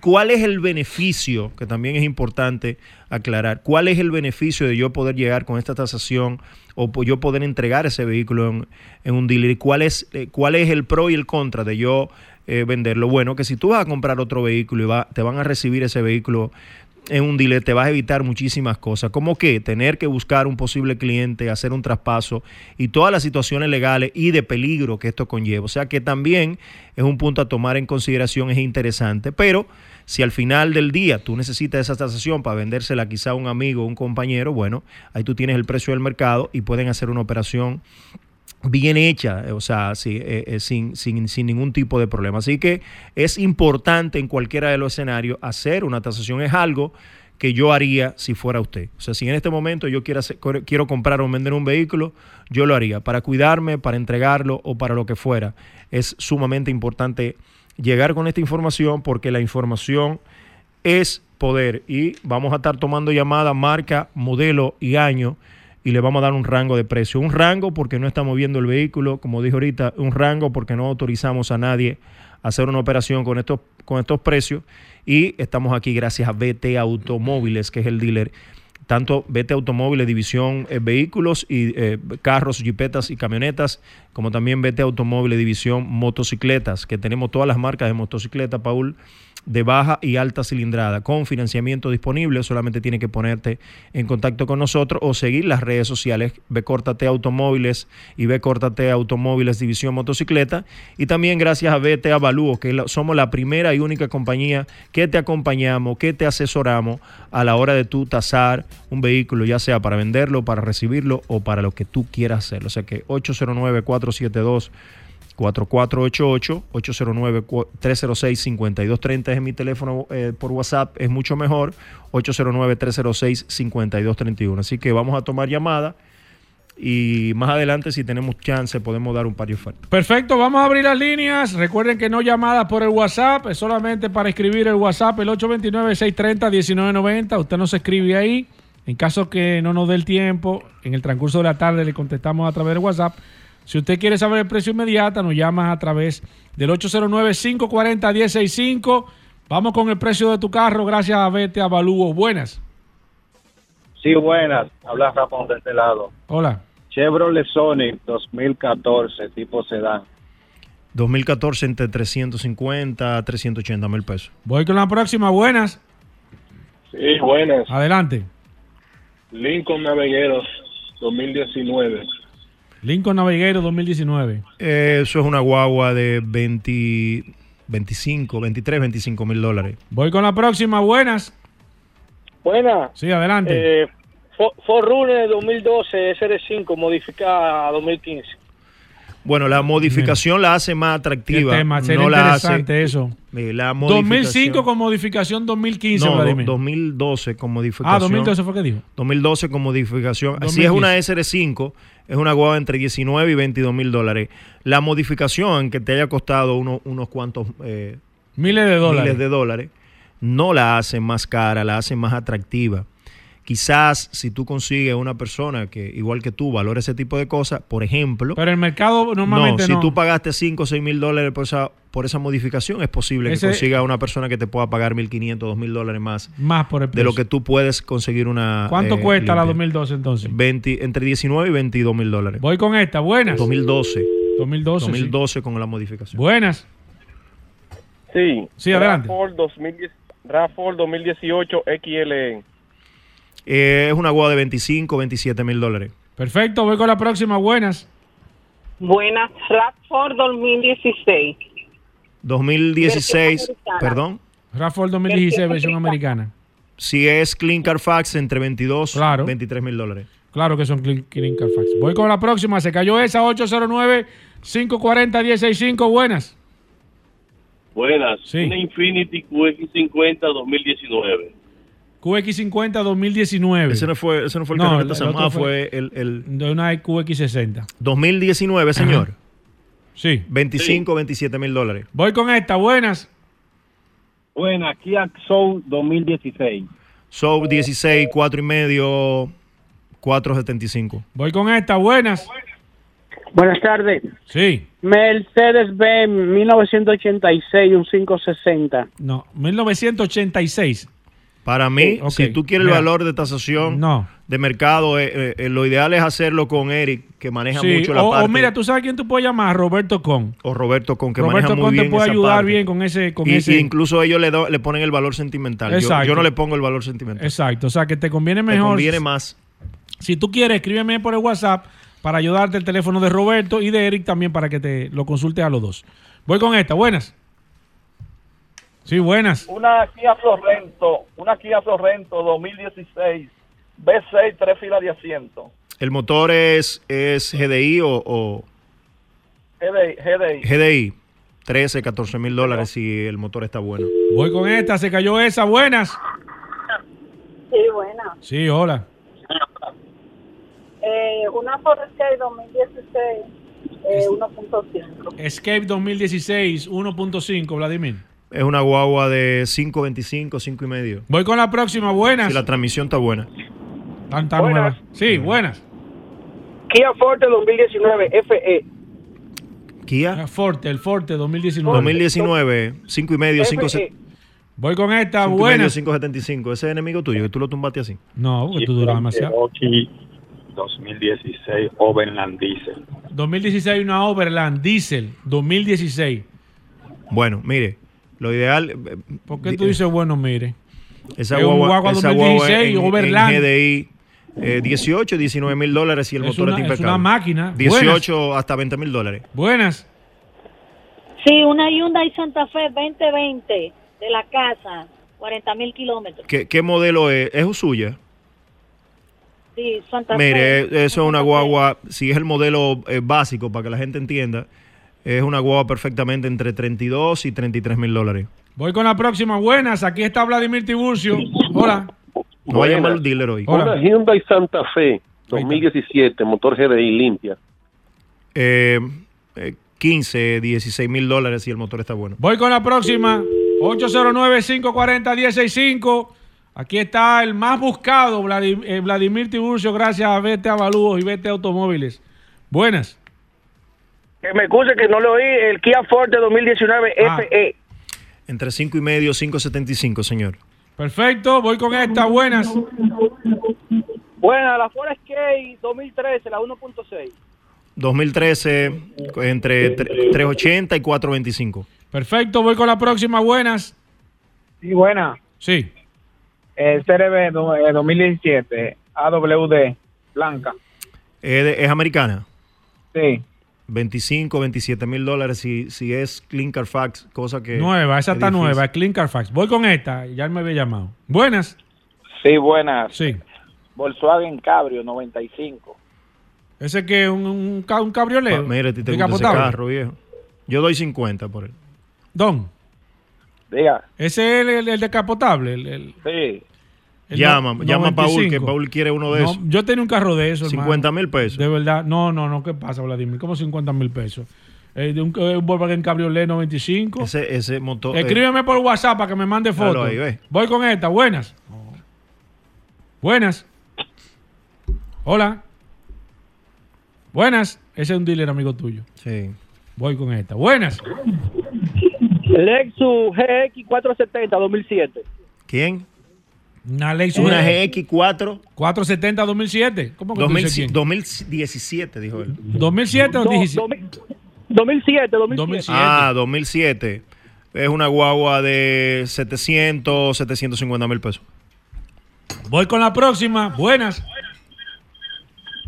¿Cuál es el beneficio? Que también es importante aclarar. ¿Cuál es el beneficio de yo poder llegar con esta tasación o yo poder entregar ese vehículo en, en un dealer? ¿Y cuál es, eh, cuál es el pro y el contra de yo eh, venderlo? Bueno, que si tú vas a comprar otro vehículo y va- te van a recibir ese vehículo en un dealer te vas a evitar muchísimas cosas, como que tener que buscar un posible cliente, hacer un traspaso y todas las situaciones legales y de peligro que esto conlleva. O sea que también es un punto a tomar en consideración, es interesante, pero si al final del día tú necesitas esa tasación para vendérsela quizá a un amigo un compañero, bueno, ahí tú tienes el precio del mercado y pueden hacer una operación bien hecha, eh, o sea, eh, eh, sin, sin, sin ningún tipo de problema. Así que es importante en cualquiera de los escenarios hacer una tasación. Es algo que yo haría si fuera usted. O sea, si en este momento yo quiero, quiero comprar o vender un vehículo, yo lo haría para cuidarme, para entregarlo o para lo que fuera. Es sumamente importante llegar con esta información porque la información es poder y vamos a estar tomando llamada, marca, modelo y año y le vamos a dar un rango de precio. Un rango porque no estamos viendo el vehículo, como dije ahorita, un rango porque no autorizamos a nadie a hacer una operación con estos, con estos precios y estamos aquí gracias a BT Automóviles, que es el dealer tanto BT Automóviles, División eh, Vehículos y eh, Carros, Jipetas y Camionetas, como también BT Automóviles, División Motocicletas, que tenemos todas las marcas de motocicleta, Paul, de baja y alta cilindrada, con financiamiento disponible. Solamente tiene que ponerte en contacto con nosotros o seguir las redes sociales B Automóviles y B Automóviles División Motocicleta. Y también gracias a BT Avalúo, que somos la primera y única compañía que te acompañamos, que te asesoramos a la hora de tú tasar un vehículo, ya sea para venderlo, para recibirlo o para lo que tú quieras hacer. O sea que 809-472. 4488 809-306-5230 es mi teléfono eh, por WhatsApp, es mucho mejor, 809-306-5231. Así que vamos a tomar llamada y más adelante si tenemos chance podemos dar un par de ofertas. Perfecto, vamos a abrir las líneas. Recuerden que no llamadas por el WhatsApp, es solamente para escribir el WhatsApp, el 829-630-1990. Usted nos escribe ahí, En caso que no nos dé el tiempo, en el transcurso de la tarde le contestamos a través de WhatsApp. Si usted quiere saber el precio inmediato, nos llama a través del 809-540-165. Vamos con el precio de tu carro, gracias a Vete Avalúo. Buenas. Sí, buenas. Habla Ramón de este lado. Hola. Chevrolet Sonic 2014, tipo sedán. 2014 entre 350 a 380 mil pesos. Voy con la próxima. Buenas. Sí, buenas. Adelante. Lincoln Navigator 2019. Lincoln Navigator 2019. Eh, eso es una guagua de 20, 25, 23, 25 mil dólares. Voy con la próxima. Buenas. Buenas. Sí, adelante. Eh, Fo- Forerunner 2012 SR5 modificada a 2015. Bueno, la modificación la hace más atractiva. Qué tema, sería no la hace. interesante eso. Eh, la 2005 con modificación 2015, No, Vladimir. 2012 con modificación. Ah, 2012 fue que dijo. 2012 con modificación. Si 2015. es una SR5, es una guagua entre 19 y 22 mil dólares. La modificación que te haya costado uno- unos cuantos eh, Miles de dólares. miles de dólares, no la hace más cara, la hace más atractiva. Quizás si tú consigues una persona que, igual que tú, valora ese tipo de cosas, por ejemplo, Pero el mercado normalmente no, si no. tú pagaste 5 o 6 mil dólares por esa, por esa modificación, es posible Ese- que consiga una persona que te pueda pagar 1.500, 2.000 dólares más Más por el de lo precio. que tú puedes conseguir una. ¿Cuánto eh, cuesta la limpia. 2012 entonces? 20 entre 19 y 22 mil dólares. Voy con esta. Buenas. 2012. 2012. sí. 2012 con la modificación. Buenas. Sí. Sí, adelante. RAV4 2010 RAV4 2018 XLE. Eh, es una guagua de 25, 27 mil dólares. Perfecto, voy con la próxima. Buenas. Buenas, Radford 2016. 2016, Versión americana. perdón. Rafael 2016, Versión versión americana. Si es Clean Carfax, entre 22 y Claro. 23 mil dólares. Claro que son Clean Clean Carfax. Voy con la próxima. Se cayó esa 809-540-165. Buenas. Buenas. Sí. Una Infinity QX50 2019. QX50 2019. Ese no fue, ese no fue el carro que semana, fue el, el de una QX60. 2019, señor. Sí. 25, 27 mil dólares. Voy con esta. Buenas. Buena, Kia Soul 2016. Soul 16, 4 y medio, 475. Voy con esta. Buenas. Buenas tardes. Sí. Mercedes-Benz 1986, un 560. No, 1986. Para mí, Ok, si tú quieres mira. el valor de tasación No. de mercado, eh, eh, eh, lo ideal es hacerlo con Eric, que maneja Sí, mucho la o, o parte. mira, tú sabes quién tú puedes llamar, Roberto Con. o Roberto Con, que Roberto maneja muy Con te bien puede esa ayudar parte. bien con ese, con y, ese. y incluso ellos le, do- le ponen el valor sentimental. Yo- Yo, Exacto. no le pongo el valor sentimental. Exacto, o sea que te conviene Me mejor. conviene más. Si tú quieres, escríbeme por el WhatsApp para ayudarte el teléfono de Roberto y de Eric también para que te lo consulte a los dos. Voy con esta, buenas. Sí, buenas. Una Kia Sorrento, una Kia Sorrento 2016, B6, tres filas de asiento. ¿El motor es, es GDI o, o GDI, GDI. GDI? 13, 14 mil dólares si el motor está bueno. Voy con esta, se cayó esa, buenas. Sí, buena. Sí, hola. Eh, una Ford Escape 2016, eh, 1.5. Escape 2016, 1.5, Vladimir. Es una guagua de 5.25, 5 y medio. Voy con la próxima, buenas. Si la transmisión está buena. Tan, tan nueva. Sí, buenas. Kia Forte 2019, FE. Kia. Forte, el Forte 2019. 2019, 5 y medio, 5 FE. Voy con esta, y medio, buenas. 5.75. Ese es enemigo tuyo, que tú lo tumbaste así. No, porque tú duras demasiado. Cherokee 2016 Overland Diesel. 2016 una Overland Diesel 2016. Bueno, mire, lo ideal. eh, ¿Por qué tú dices bueno, mire? Esa Es un guagua, esa 2016 guagua en, Overland. en GDI, eh, 18, 19 mil dólares y el Es motor una- está es impecable. una máquina. 18 hasta 20 mil dólares. Buenas. Sí, una Hyundai Santa Fe 2020 de la casa, 40 mil kilómetros. ¿Qué, qué modelo es? ¿Es suya? Sí, Santa Fe. Mire, eso es una guagua, si es el modelo eh, básico para que la gente entienda, es una guagua perfectamente entre 32 y 33 mil dólares. Voy con la próxima. Buenas. Aquí está Vladimir Tiburcio. Hola. No vaya a llamar al dealer hoy. Hola. Una Hyundai Santa Fe 2017, motor GDI limpia. Eh, eh, 15, 16 mil dólares si el motor está bueno. Voy con la próxima. 809-540-165. Aquí está el más buscado, Vladim- eh, Vladimir Tiburcio, gracias a Vete Avalúos y Vete Automóviles. Buenas. Que me excuse que no lo oí, el Kia Forte 2019 Ah. FE. Entre 5 y medio, 5.75, señor. Perfecto, voy con esta. Buenas. Buena, la Ford Escape 2013, la 1.6. 2013, entre tre- 3.80 y 4.25. Perfecto, voy con la próxima. Buenas. Sí, buena. Sí. El CRB do- eh, 2017, AWD, blanca. ¿Es, de- es americana? Sí. 25, 27 mil dólares si, si es Clean Carfax, cosa que... Nueva, esa es está difícil. nueva, es Clean Carfax. Voy con esta, ya él me había llamado. Buenas. Sí, buenas. Sí. Volkswagen Cabrio 95. Ese que es un, un, un cabriolet. Mira, te gusta ese carro, viejo. Yo doy 50 por él. Don. Diga. Ese es el, el. El, el- Sí. El Llama, no- llama a Paul, que 95. Paul quiere uno de No, esos. Yo tenía un carro de esos. 50 mil pesos. De verdad. No, no, no. ¿Qué pasa, Vladimir? ¿Cómo 50 mil pesos? Eh, de un, eh, un Volkswagen Cabriolet 95. Ese, ese motor... eh, Escríbeme por WhatsApp para que me mande fotos. ahí, ve. Voy con esta. Buenas. Buenas. Hola. Buenas. Ese es un dealer amigo tuyo. Sí. Voy con esta. Buenas. Lexus GX 470 2007. ¿Quién? Una Lexus Una GX4. 470 2007. ¿Cómo que tú dices 2000 quién? 2017, dijo él. 2007 o No, 17? 2007, 2007. Ah, 2007. Es una guagua de 700, 750 mil pesos. Voy con la próxima. Buenas.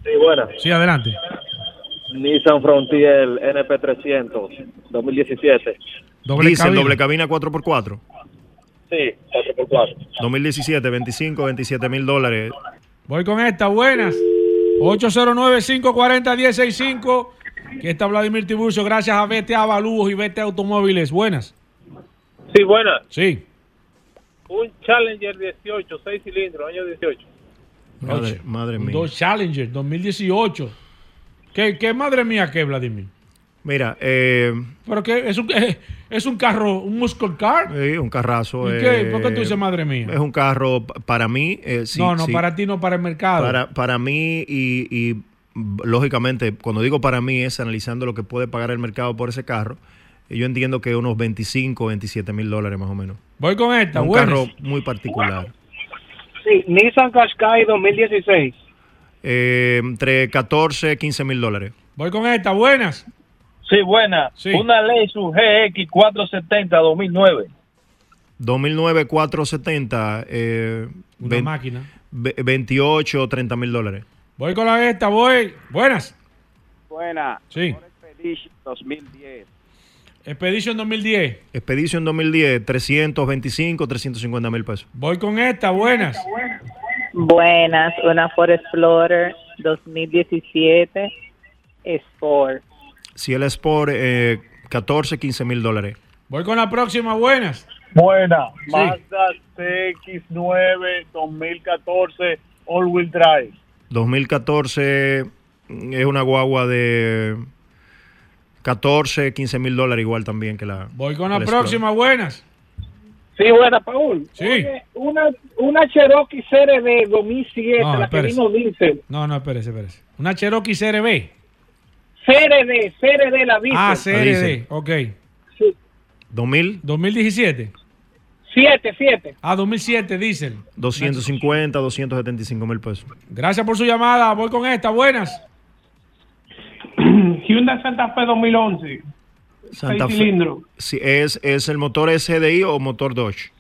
Sí, buena. Sí, adelante. Nissan Frontier NP300 2017. Doble Diesel, cabina. doble cabina 4x4. Sí, 4x4. 2017, 25, 27 mil dólares. Voy con esta. Buenas. 809-540-1065. Que está Vladimir Tiburcio. Gracias a Vete Avalúos y Vete Automóviles. Buenas. Sí, buena. Sí. Un Challenger 18, 6 cilindros, año 18. Madre, madre mía. Dodge Challenger 2018. ¿Qué, qué madre mía qué, Vladimir? Mira, eh, Pero que es un, es, un carro, un muscle car. sí, un carrazo. ¿Y qué? eh, ¿Por qué tú dices madre mía? Es un carro pa- para mí. eh, sí, no, no, sí. para ti no, para el mercado. Para, para mí y, y, lógicamente, cuando digo para mí es analizando lo que puede pagar el mercado por ese carro. Yo entiendo que unos 25, 27 mil dólares más o menos. Voy con esta. un buenas. carro muy particular. Sí, Nissan Qashqai 2016. Eh, entre 14 15 mil dólares. Voy con esta. Buenas. Sí, buena. Sí. Una Lexus GX 470 2009. 2009 470, eh, Una máquina. ve- 28 30 mil dólares. Voy con la esta. Voy. Buenas. Buena. Sí. Expedition 2010. Expedition 2010. Expedition 2010, 325, 350 mil pesos. Voy con esta. Buenas. Buenas, una Ford Explorer 2017 Sport. Si el Sport, eh, 14, 15 mil dólares. Voy con la próxima. Buenas. Buena. Sí. Mazda CX9 2014 All Wheel Drive. 2014 mm, es una guagua de 14, 15 mil dólares igual también que la... Voy con que la el próxima. Buenas. Sí, buena, Paul. Sí. Oye, una, una Cherokee CRD 2007, No, la que espérese. vino diésel. No, no, espérese, espérese. Una Cherokee CRB. CRD, CRD la diésel. Ah. CRD. Ok. 2000, 2017. 7, 7. Ah, 2007, diésel. 250, 275 mil pesos. Gracias por su llamada. Voy con esta. Buenas. Hyundai Santa Fe 2011. Santa Seis Fe. cilindros. Si es, ¿Es el motor SDI o motor Dodge?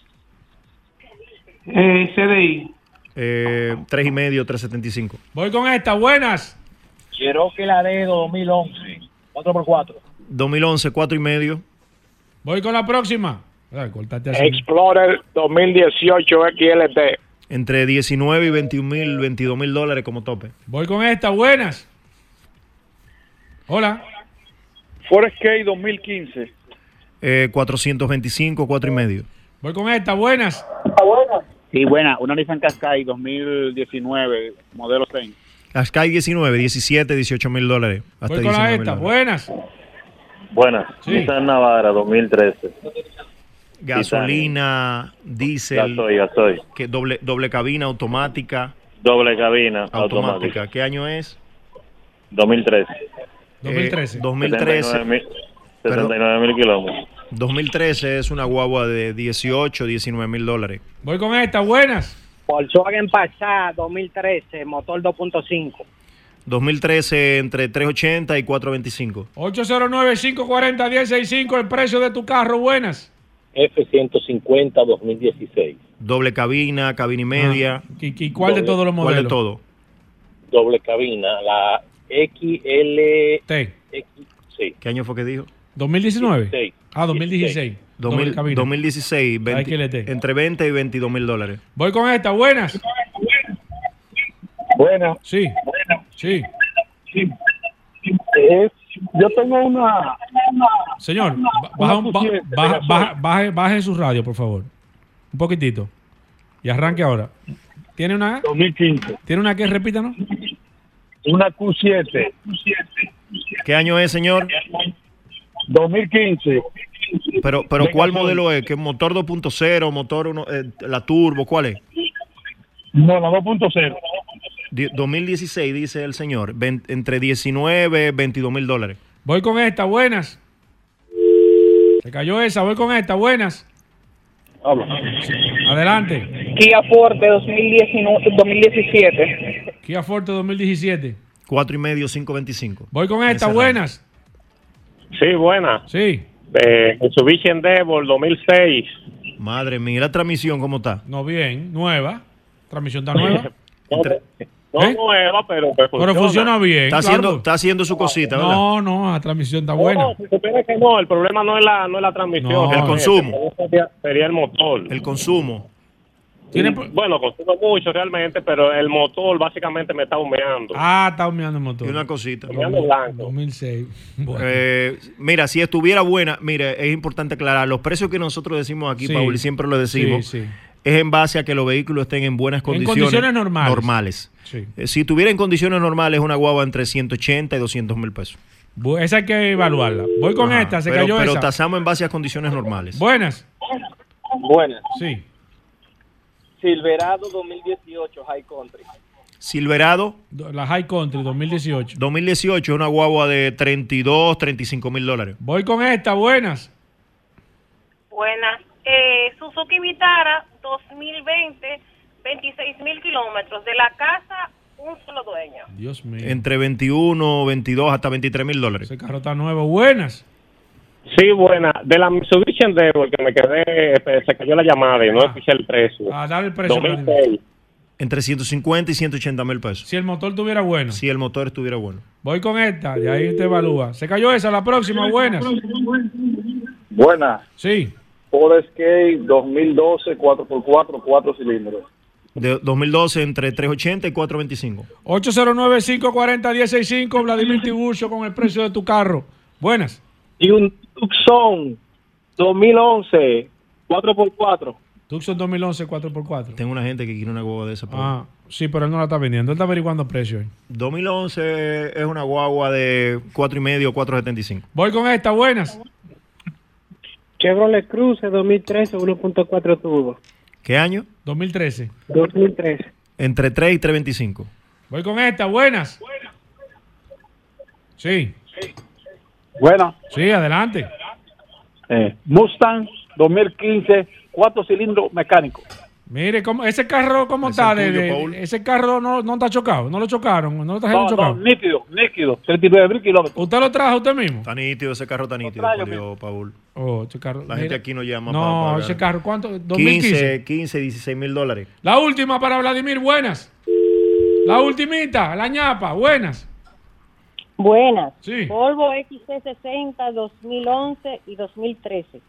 Eh, CDI. Eh, 3,5, 375. Voy con esta. Buenas. Cherokee Laredo 2011 4x4. 2011, 4,5. Voy con la próxima. Ay. Explorer 2018 XLT. Entre 19 y 21 mil, 22 mil dólares como tope. Voy con esta. Buenas. Hola. Ford Escape 2015. Eh, 425, 4,5. Voy con esta. Buenas. Sí, buena. Una Nissan Qashqai 2019, modelo 6. Qashqai 19, 17, 18 mil dólares. Hasta Voy con la 19 esta. Buenas. Buena. Sí. Nissan Navara 2013. gasolina, diésel, Gasoil, gasoil. que doble, doble cabina automática, Doble cabina automática. automática. ¿Qué año es? 2013. 2013. 2013. 69 mil kilómetros. 2013 es una guagua de 18, 19 mil dólares. Voy con esta, buenas. Volkswagen Passat 2013, motor 2.5. 2013 entre 380 y 425. 809-540-1065, el precio de tu carro, buenas. F-150 2016. Doble cabina, cabina y media. ¿Y, y cuál de todos los ¿Cuál modelos? de todo? Doble cabina. La XL... T. X, sí. ¿Qué año fue que dijo? 2019. 16. Ah, 2016. Doble 2000 cabina. 2016, 20 XLT. entre 20 y 22 mil dólares. Voy con esta, buenas. Buenas. Sí. Sí. Es- yo tengo una. Señor, ba- baja, baja- baja- baje, baje su radio, por favor. Un poquitito. Y arranque ahora. ¿Tiene una? 2015. ¿Tiene una que repítanos? Una Q7. ¿Qué año es, señor? 2015. Pero, pero ¿cuál modelo es? ¿Qué motor 2.0, motor uno, eh, la turbo? ¿Cuál es? No, la 2.0. Di- 2016, dice el señor. Ven- entre 19 22 mil dólares. Voy con esta, buenas. Se cayó esa, voy con esta, buenas. Adelante. Kia Forte 2019, 2017. Kia Forte 2017. 4 y medio, 525. Voy con esta, buenas. Sí, buena. Sí. Eh, Mitsubishi Endeavor 2006. Madre mía, la transmisión, ¿cómo está? No, bien, nueva. Transmisión está nueva. No nueva, pero, pues, Pero funciona bien. Está claro. haciendo, está haciendo su cosita, ¿verdad? No, no, la transmisión está buena. No, si supiera que no, el problema no es la, no es la transmisión. No, el consumo. Sería, sería el motor. El consumo. Sí, bueno, consumo mucho realmente, pero el motor básicamente me está humeando. Ah, está humeando el motor. Y una cosita. Humeando blanco. 2006. Bueno. Eh, mira, si estuviera buena, mire, es importante aclarar, los precios que nosotros decimos aquí, Sí. Paul, y siempre lo decimos, Sí, sí. es en base a que los vehículos estén en buenas condiciones. condiciones normales. normales. Sí. Eh, si tuviera en condiciones normales, una guagua entre 180 y 200 mil pesos. Bu- Esa hay que evaluarla. Voy con Ajá, esta, se pero, cayó pero esa. tasamos en base a condiciones normales. Buenas. Buenas. Sí. Silverado 2018 High Country. Silverado. La High Country 2018. 2018 una guagua de 32, 35 mil dólares. Voy con esta, buenas. Buenas. Eh, Suzuki Vitara 2020, 26 mil kilómetros. De la casa, un solo dueño. Dios mío. Entre 21, 22 hasta 23 mil dólares. Ese carro está nuevo. Buenas. Sí, buena. De la Mitsubishi Endeavor, que me quedé, eh, se cayó la llamada y no escuché el precio. Ah, dale el precio. 2006. Entre 150 y 180 mil pesos. Si el motor tuviera bueno. Si el motor estuviera bueno. Voy con esta, y ahí te evalúa. Se cayó esa, la próxima, buenas. Buena. Sí. Ford Escape 2012 4x4, 4 cilindros. De 2012 entre 380 y 425. 809-540-165, Vladimir Tiburcio con el precio de tu carro. Buenas. Y un Tucson 2011 4x4. Tucson 2011 4x4. Tengo una gente que quiere una guagua de esa. Ah, sí, pero él no la está vendiendo. Él está averiguando precios. 2011 es una guagua de 4 y medio, 475. Voy con esta, buenas. Chevrolet Cruze 2013 1.4 turbo. ¿Qué año? 2013. 2013. Entre 3 y 325. Voy con esta, buenas. Sí. Buena. Sí, adelante. Eh, Mustang 2015, 4 cilindros mecánicos. Mire, ¿cómo, ese carro, ¿cómo está? Tuyo, de- ese carro no, no está chocado, no lo chocaron, no lo trajeron No, chocado. no, nítido, nítido, 39 mil kilómetros. ¿Usted lo trajo usted mismo? Está nítido, ese carro está nítido, por Dios, Paul. Oh, ese carro. La gente aquí no llama No, para pagar. ese carro, ¿cuánto? 2015. 15, 15, 16 mil dólares. La última para Vladimir, buenas. La ultimita, la ñapa, buenas. Buenas. Sí. Volvo XC60 2011 y 2013.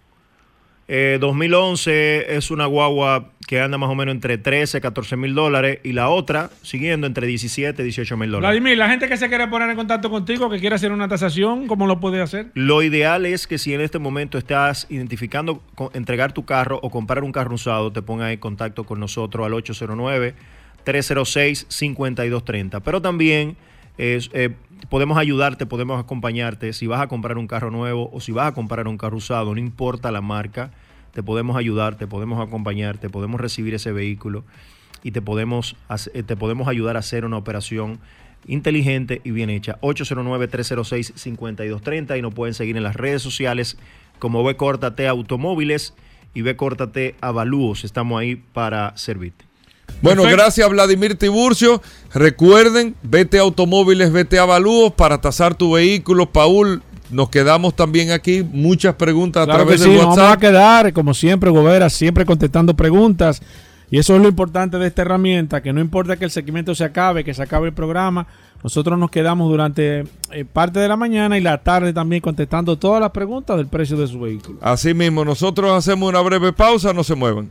Eh, 2011 es una guagua que anda más o menos entre 13, 14 mil dólares y la otra siguiendo entre 17, 18 mil dólares. Vladimir, la gente que se quiere poner en contacto contigo, que quiere hacer una tasación, ¿cómo lo puede hacer? Lo ideal es que si en este momento estás identificando entregar tu carro o comprar un carro usado, te pongas en contacto con nosotros al 809-306-5230. Pero también eh, podemos ayudarte, podemos acompañarte. Si vas a comprar un carro nuevo o si vas a comprar un carro usado, no importa la marca, te podemos ayudar, te podemos acompañar, te podemos recibir ese vehículo y te podemos, eh, te podemos ayudar a hacer una operación inteligente y bien hecha. 809-306-5230 y nos pueden seguir en las redes sociales como B Córtate Automóviles y B Córtate Avalúos. Estamos ahí para servirte. Bueno, Perfecto. gracias Vladimir Tiburcio. Recuerden, vete a automóviles, vete a avalúos para tasar tu vehículo. Paul, nos quedamos también aquí. Muchas preguntas a Claro que través sí, del nos vamos a WhatsApp. quedar, como siempre, Gobera, siempre contestando preguntas. Y eso es lo importante de esta herramienta, que no importa que el segmento se acabe, que se acabe el programa, nosotros nos quedamos durante eh, parte de la mañana y la tarde también contestando todas las preguntas del precio de su vehículo. Así mismo, nosotros hacemos una breve pausa, no se muevan.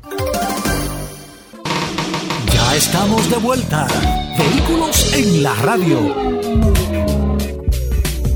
Estamos de vuelta. Vehículos en la radio.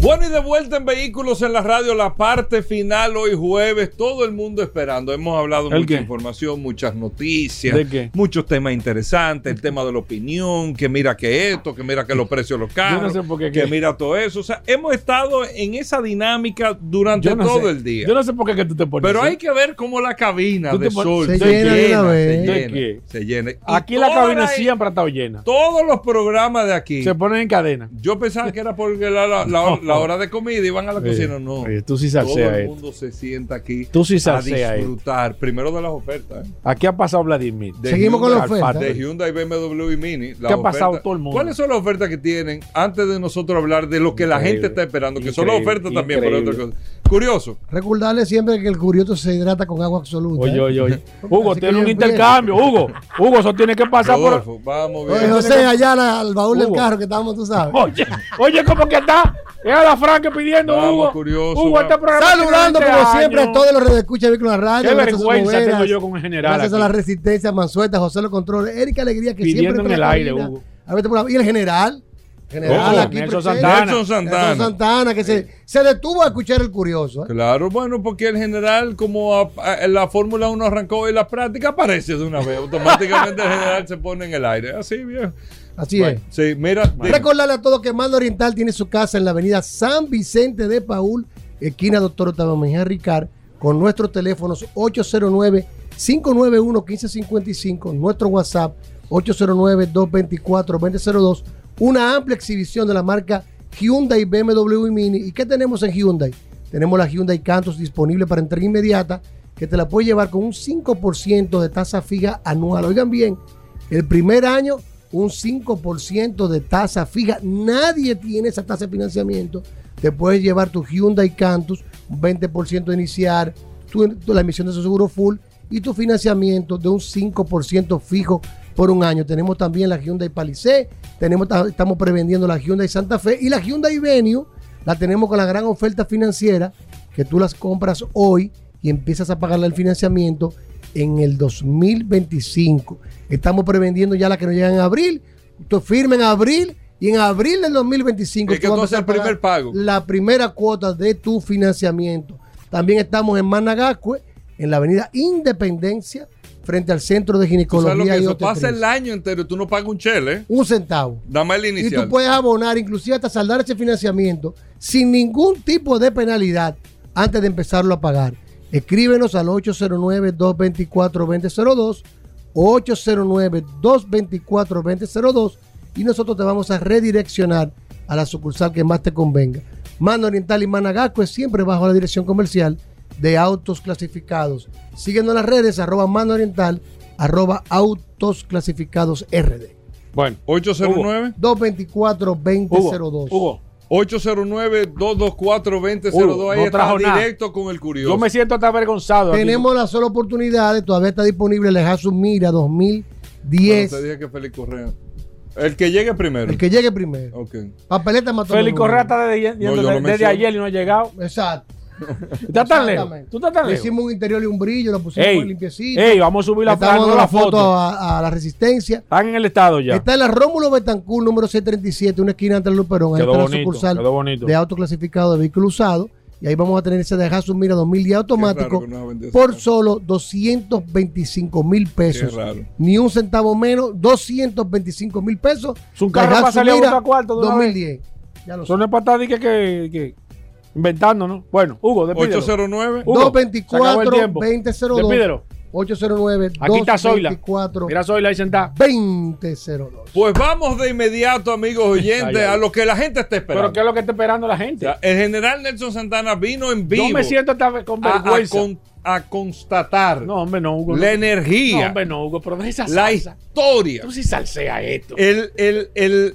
Bueno, y de vuelta en Vehículos en la Radio, la parte final hoy jueves, todo el mundo esperando. Hemos hablado ¿El mucha qué? información, muchas noticias, ¿De qué? muchos temas interesantes, el tema de la opinión, que mira que esto, que mira que los precios los carros, sé por qué que que- mira todo eso. O sea, hemos estado en esa dinámica durante no todo sé. el día. Yo no sé por qué que tú te pones Pero hay que ver cómo la cabina de pon- sol Se se, llena se vez. ¿De llena, qué? se llena. Y Aquí la cabina siempre ha estado llena. Todos los programas de aquí Se ponen en cadena. yo pensaba que era porque la, la- la- la hora de comida iban a la cocina. No. oye, tú sí Todo el esto. mundo se sienta aquí Tú sí a esto. disfrutar. Primero de las ofertas. ¿eh? Aquí ha pasado Vladimir. De Seguimos con la Hyundai- oferta. De Hyundai, BMW y Mini. las ¿Qué ha pasado ofertas. todo el mundo? ¿Cuáles son las ofertas que tienen antes de nosotros hablar de lo que la gente está esperando? Que son las Increíble, ofertas también, pero otra cosa. Curioso. Recordarle siempre que el curioso se hidrata con agua absoluta. Oye, ¿eh? oye, oye. Hugo, tiene un intercambio. Hugo, Hugo, eso tiene que pasar por. Vamos Oye, bien. José, allá la- al baúl del carro que estábamos, tú sabes. Oye, oye, ¿cómo que está? Es a la Franca pidiendo, Vamos, Hugo. curioso, Hugo, este programa. Saludando como 20 siempre a todos los redescuchas de Vehículos en la Radio. Qué vergüenza boberas, tengo yo con el general Gracias a la Resistencia, Mansueta, José Los Controles, Erika Alegría, que Pidiendo siempre en está el aire, cabina. Hugo. A ver, la- y el general. General Ojo, aquí Nelson. Santana. Nelson Santana. Nelson Santana, que se, se detuvo a escuchar el curioso. ¿eh? Claro, bueno, porque el general, como a- a- la Fórmula 1 arrancó y la práctica, aparece de una vez. Automáticamente el general se pone en el aire. Así, viejo. Así Bueno, es. Sí, mira. dime. Recordarle a todos que Mando Oriental tiene su casa en la avenida San Vicente de Paul, esquina Doctor Octavio Mejía Ricard, con nuestros teléfonos 809-591-1555, nuestro WhatsApp 809-224-2002, una amplia exhibición de la marca Hyundai, BMW y Mini. ¿Y qué tenemos en Hyundai? Tenemos la Hyundai Cantos disponible para entrega inmediata, que te la puedes llevar con un 5% de tasa fija anual. Oigan bien, el primer año un 5% de tasa fija. Nadie tiene esa tasa de financiamiento. Te puedes llevar tu Hyundai Cantus, un 20% inicial, tu, tu- la emisión de su seguro full y tu financiamiento de un 5% fijo por un año. Tenemos también la Hyundai Palisade, tenemos, ta- estamos prevendiendo la Hyundai Santa Fe y la Hyundai Venue. La tenemos con la gran oferta financiera que tú las compras hoy y empiezas a pagarle el financiamiento en el 2025. Estamos prevendiendo ya la que nos llega en abril. Tú firma en abril y en abril del 2025 Es que tú vas a el primer pago. La primera cuota de tu financiamiento. También estamos en Managacue, en la avenida Independencia, frente al Centro de Tú sabes lo Ginecología que y eso pasa el año entero y tú no pagas un chele. ¿eh? Un centavo. Dame el Y inicial. tú puedes abonar, inclusive hasta saldar ese financiamiento sin ningún tipo de penalidad antes de empezarlo a pagar. Escríbenos al 809-224-2002, 809-224-2002 y nosotros te vamos a redireccionar a la sucursal que más te convenga. Mano Oriental y Managacue siempre bajo la dirección comercial de Autos Clasificados. Síguenos en las redes, arroba Mano Oriental, arroba Autos Clasificados RD. Bueno, 809 224-2002. Hugo, 809-224-2002. Hugo, Ahí no está nada. directo con el curioso. yo me siento hasta avergonzado. aquí. Tenemos la sola oportunidad, todavía está disponible el Lexus Mira Bueno, 2010. te dije que Félix Correa. El que llegue primero. el que llegue primero. Ok. Papeleta mató. Félix Correa está desde, No, desde menciono. ayer y no ha llegado. Exacto. ¿Tú estás tan lejos? ¿Tú estás tan Le lejos? hicimos un interior y un brillo, lo pusimos Ey, muy limpiecito. ey, vamos a subir la, la la foto foto. a, a la resistencia. Están en el estado ya. Está en la Rómulo Betancourt, número 637, una esquina ante el Luperón. Ahí está la bonito, sucursal quedó bonito. de auto clasificado de vehículo usado. Y ahí vamos a tener ese Daihatsu Mira 2010 automático no por solo 225 mil pesos. Ni un centavo menos, 225 mil pesos. Es un carro Daihatsu para salir a cuarto de una 2010. Ya lo Son de patadi que, que, que- Inventando, ¿no? Bueno, Hugo, despídelo. 809 Hugo, se acabó el 224 tiempo. 2002 Despídelo. 809 Aquí está Zoila. 224 Mira Zoila ahí sentada. 2002 Pues vamos de inmediato, amigos oyentes, a lo que la gente está esperando. Pero ¿qué es lo que está esperando la gente? El general Nelson Santana vino en vivo. Yo me siento hasta con a- a vergüenza. con- a constatar No, hombre, no, Hugo. la no. energía, No, hombre, no, Hugo, pero de esa la salsa. historia, Tú sí salsea esto. el, el, el,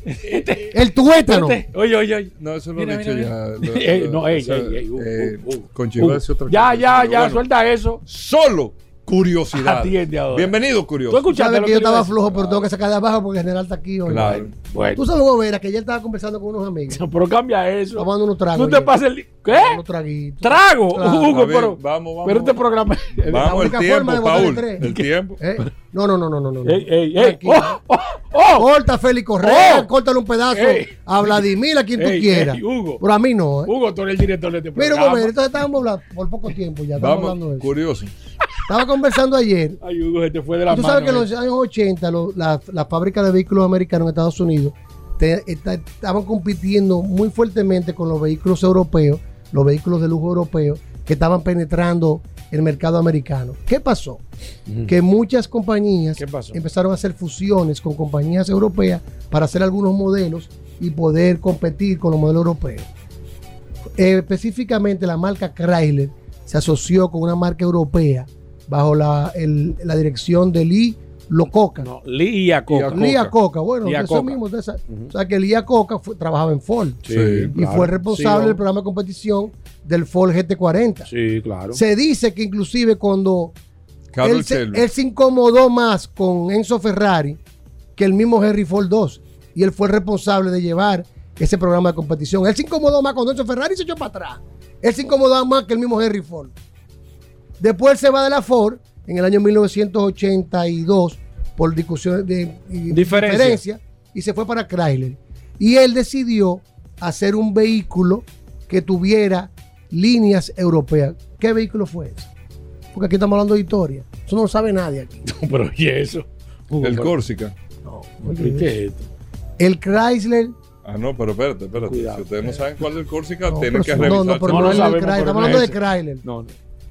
El tuétano. Espérate. Oye, oye, oye. No, eso lo Mira, he dicho mira, ya. mira. Lo- Eh, lo- no, ey, ey, ey. Con otra Ya, cosa, ya, ya, bueno, suelta eso. Solo curiosidad. Atiende ahora. Bienvenido, Tú curioso. escuchaste Sabes lo que yo estaba flojo, pero tengo que sacar de abajo porque el general está aquí hoy. Claro. Bueno, Tú sabes, Hugo Vera, que ayer estaba conversando con unos amigos. pero cambia eso. Tomando unos tragos. Tú te pasas el. ¿Qué? Unos traguitos. Trago, Claro. Hugo, bien, pero. vamos, vamos. Pero este programa. La Vamos, el única tiempo, forma de botar el Paul. tres. El tiempo. ¿Eh? No, no, no, no, no. no. Ey, ey, ey. Oh, oh, oh. Corta Félix Correa, Oh. córtale un pedazo Ey. a Vladimir, a quien tú quieras. ey, Hugo. Pero a mí no. ¿eh? Hugo, tú eres el director de este Mira, programa. Hugo Vera, entonces estábamos hablando por poco tiempo ya. Estamos hablando de Vamos, eso. curioso. Estaba conversando ayer. Ay, Hugo, se te fue de la Tú mano. sabes que en eh. los años 80 lo- la, la fábrica de vehículos americanos en Estados Unidos te- estaban compitiendo muy fuertemente con los vehículos europeos, los vehículos de lujo europeos que estaban penetrando el mercado americano. ¿Qué pasó? Que muchas compañías empezaron a hacer fusiones con compañías europeas para hacer algunos modelos y poder competir con los modelos europeos. Eh, específicamente la marca Chrysler se asoció con una marca europea bajo la, el- la dirección de Lee Lococa. No, Lee y Acoca. Lee Iacocca, bueno, de eso Iacocca. mismo. de esa- O sea que Iacocca fue- trabajaba en Ford Sí, y claro. fue responsable Sí, del programa de competición del Ford GT40. Sí, claro. Se dice que inclusive cuando él se, él se incomodó más con Enzo Ferrari que el mismo Henry Ford 2 y él fue el responsable de llevar ese programa de competición. Él se incomodó más cuando Enzo Ferrari se echó para atrás. Él se incomodó más que el mismo Henry Ford. Después él se va de la Ford en el año 1982 por discusiones de y Diferencia. diferencia, y se fue para Chrysler. Y él decidió hacer un vehículo que tuviera líneas europeas. ¿Qué vehículo fue ese? Porque aquí estamos hablando de historia. Eso no lo sabe nadie aquí. Pero oye eso. Hugo, El pero- Córsica. ¿Y qué es esto? El Chrysler. Ah, no, pero espérate, espérate. Cuidado. Si ustedes no saben cuál es el Córsica, No, tienen que eso- no, revisar. no, pero No no el Chrysler. Estamos no hablando de. Chrysler. No, no.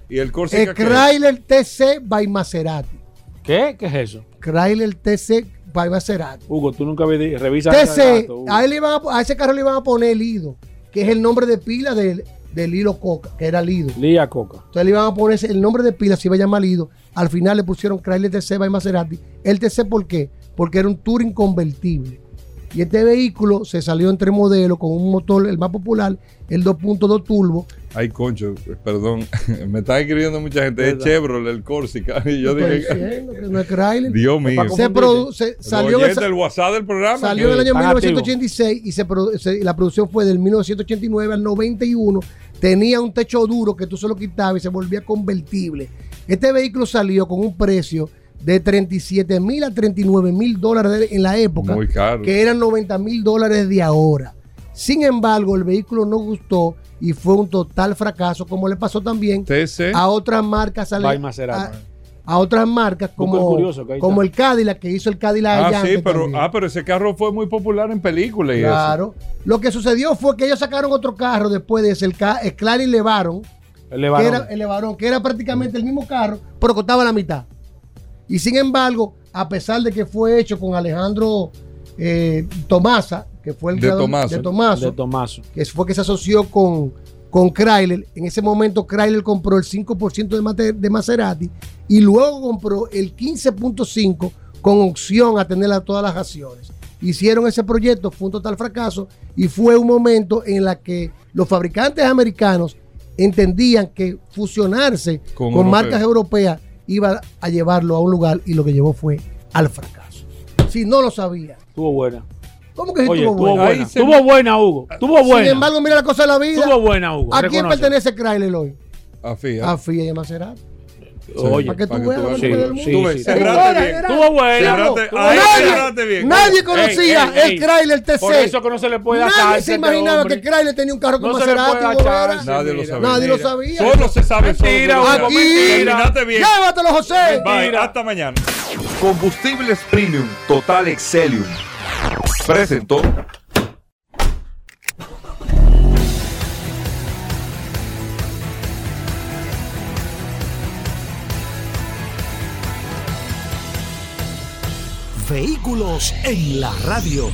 Y el Córsica. El ¿qué es? Chrysler TC by Maserati. ¿Qué? ¿Qué es eso? Chrysler TC by Maserati. Hugo, tú nunca vi- revisas TC, Hugo. a, él le iban a, a ese carro le iban a poner Lido, que es el nombre de pila del, del Lilo Coca, que era Lido. Lee y Acoca. Entonces le iban a poner ese- el nombre de pila, se iba a llamar Lido. Al final le pusieron Chrysler TC by Maserati. El TC, ¿por qué? Porque era un Touring convertible. Y este vehículo se salió entre modelos con un motor, el más popular, el 2.2 turbo. Ay, concho, perdón. Me están escribiendo mucha gente. Es. Chevrolet el Córsica. Y yo dije, diciendo que no es Chrysler. Dios mío. Se, produ- se- salió el, WhatsApp del programa. Salió en el año Están 1986 y se produ- se- y la producción fue del 1989 al 91. Tenía un techo duro que tú solo quitabas y se volvía convertible. Este vehículo salió con un precio de 37 mil a 39 mil dólares en la época, Muy caro. que eran 90 mil dólares de ahora. Sin embargo, el vehículo no gustó y fue un total fracaso, como le pasó también TC. a otras marcas a, a otras marcas como, curioso, que el Cadillac que hizo el Cadillac Ah, Allante sí, pero, también. ah, pero ese carro fue muy popular en películas y eso. Claro. Lo que sucedió fue que ellos sacaron otro carro después de ese, el, el Clary Levaron, El que Levarón. era, el que era prácticamente el mismo carro, pero costaba la mitad. Y sin embargo, a pesar de que fue hecho con Alejandro eh, Tomasa, que fue el De creador- Tomaso. de Tomaso, de Tomaso. que fue que se asoció con, con Chrysler. En ese momento Chrysler compró el 5% de, de Maserati y luego compró el 15.5% con opción a tener a todas las acciones. Hicieron ese proyecto, fue un total fracaso y fue un momento en la que los fabricantes americanos entendían que fusionarse Con con, marcas europeas iba a llevarlo a un lugar y lo que llevó fue al fracaso. Si no lo sabía. Estuvo buena. ¿Cómo que si Oye, estuvo buena. Se- Estuvo buena, Hugo. Estuvo buena. Sin embargo, mira la cosa de la vida. Estuvo buena, Hugo. ¿A quién Reconoce. pertenece Chrysler hoy? A Fiat. A Fiat y a Maserati. Oye, para que tú veas Sí, sí, Tú ves, sí. cerraste bien. Estuvo buena. Buena. cerraste bien. Nadie conocía Ey, ey, el Chrysler TC. Por eso que no se le puede dar Nadie se imaginaba hombre. que Chrysler tenía un carro con No chance. Nadie lo Mira. sabía. Nadie lo sabía. Solo se sabe Mentira, solo. Hugo, Aquí. Bien. Llévatelo, José. Bye, hasta mañana. Combustibles Premium Total Excelium presentó. Vehículos en la radio.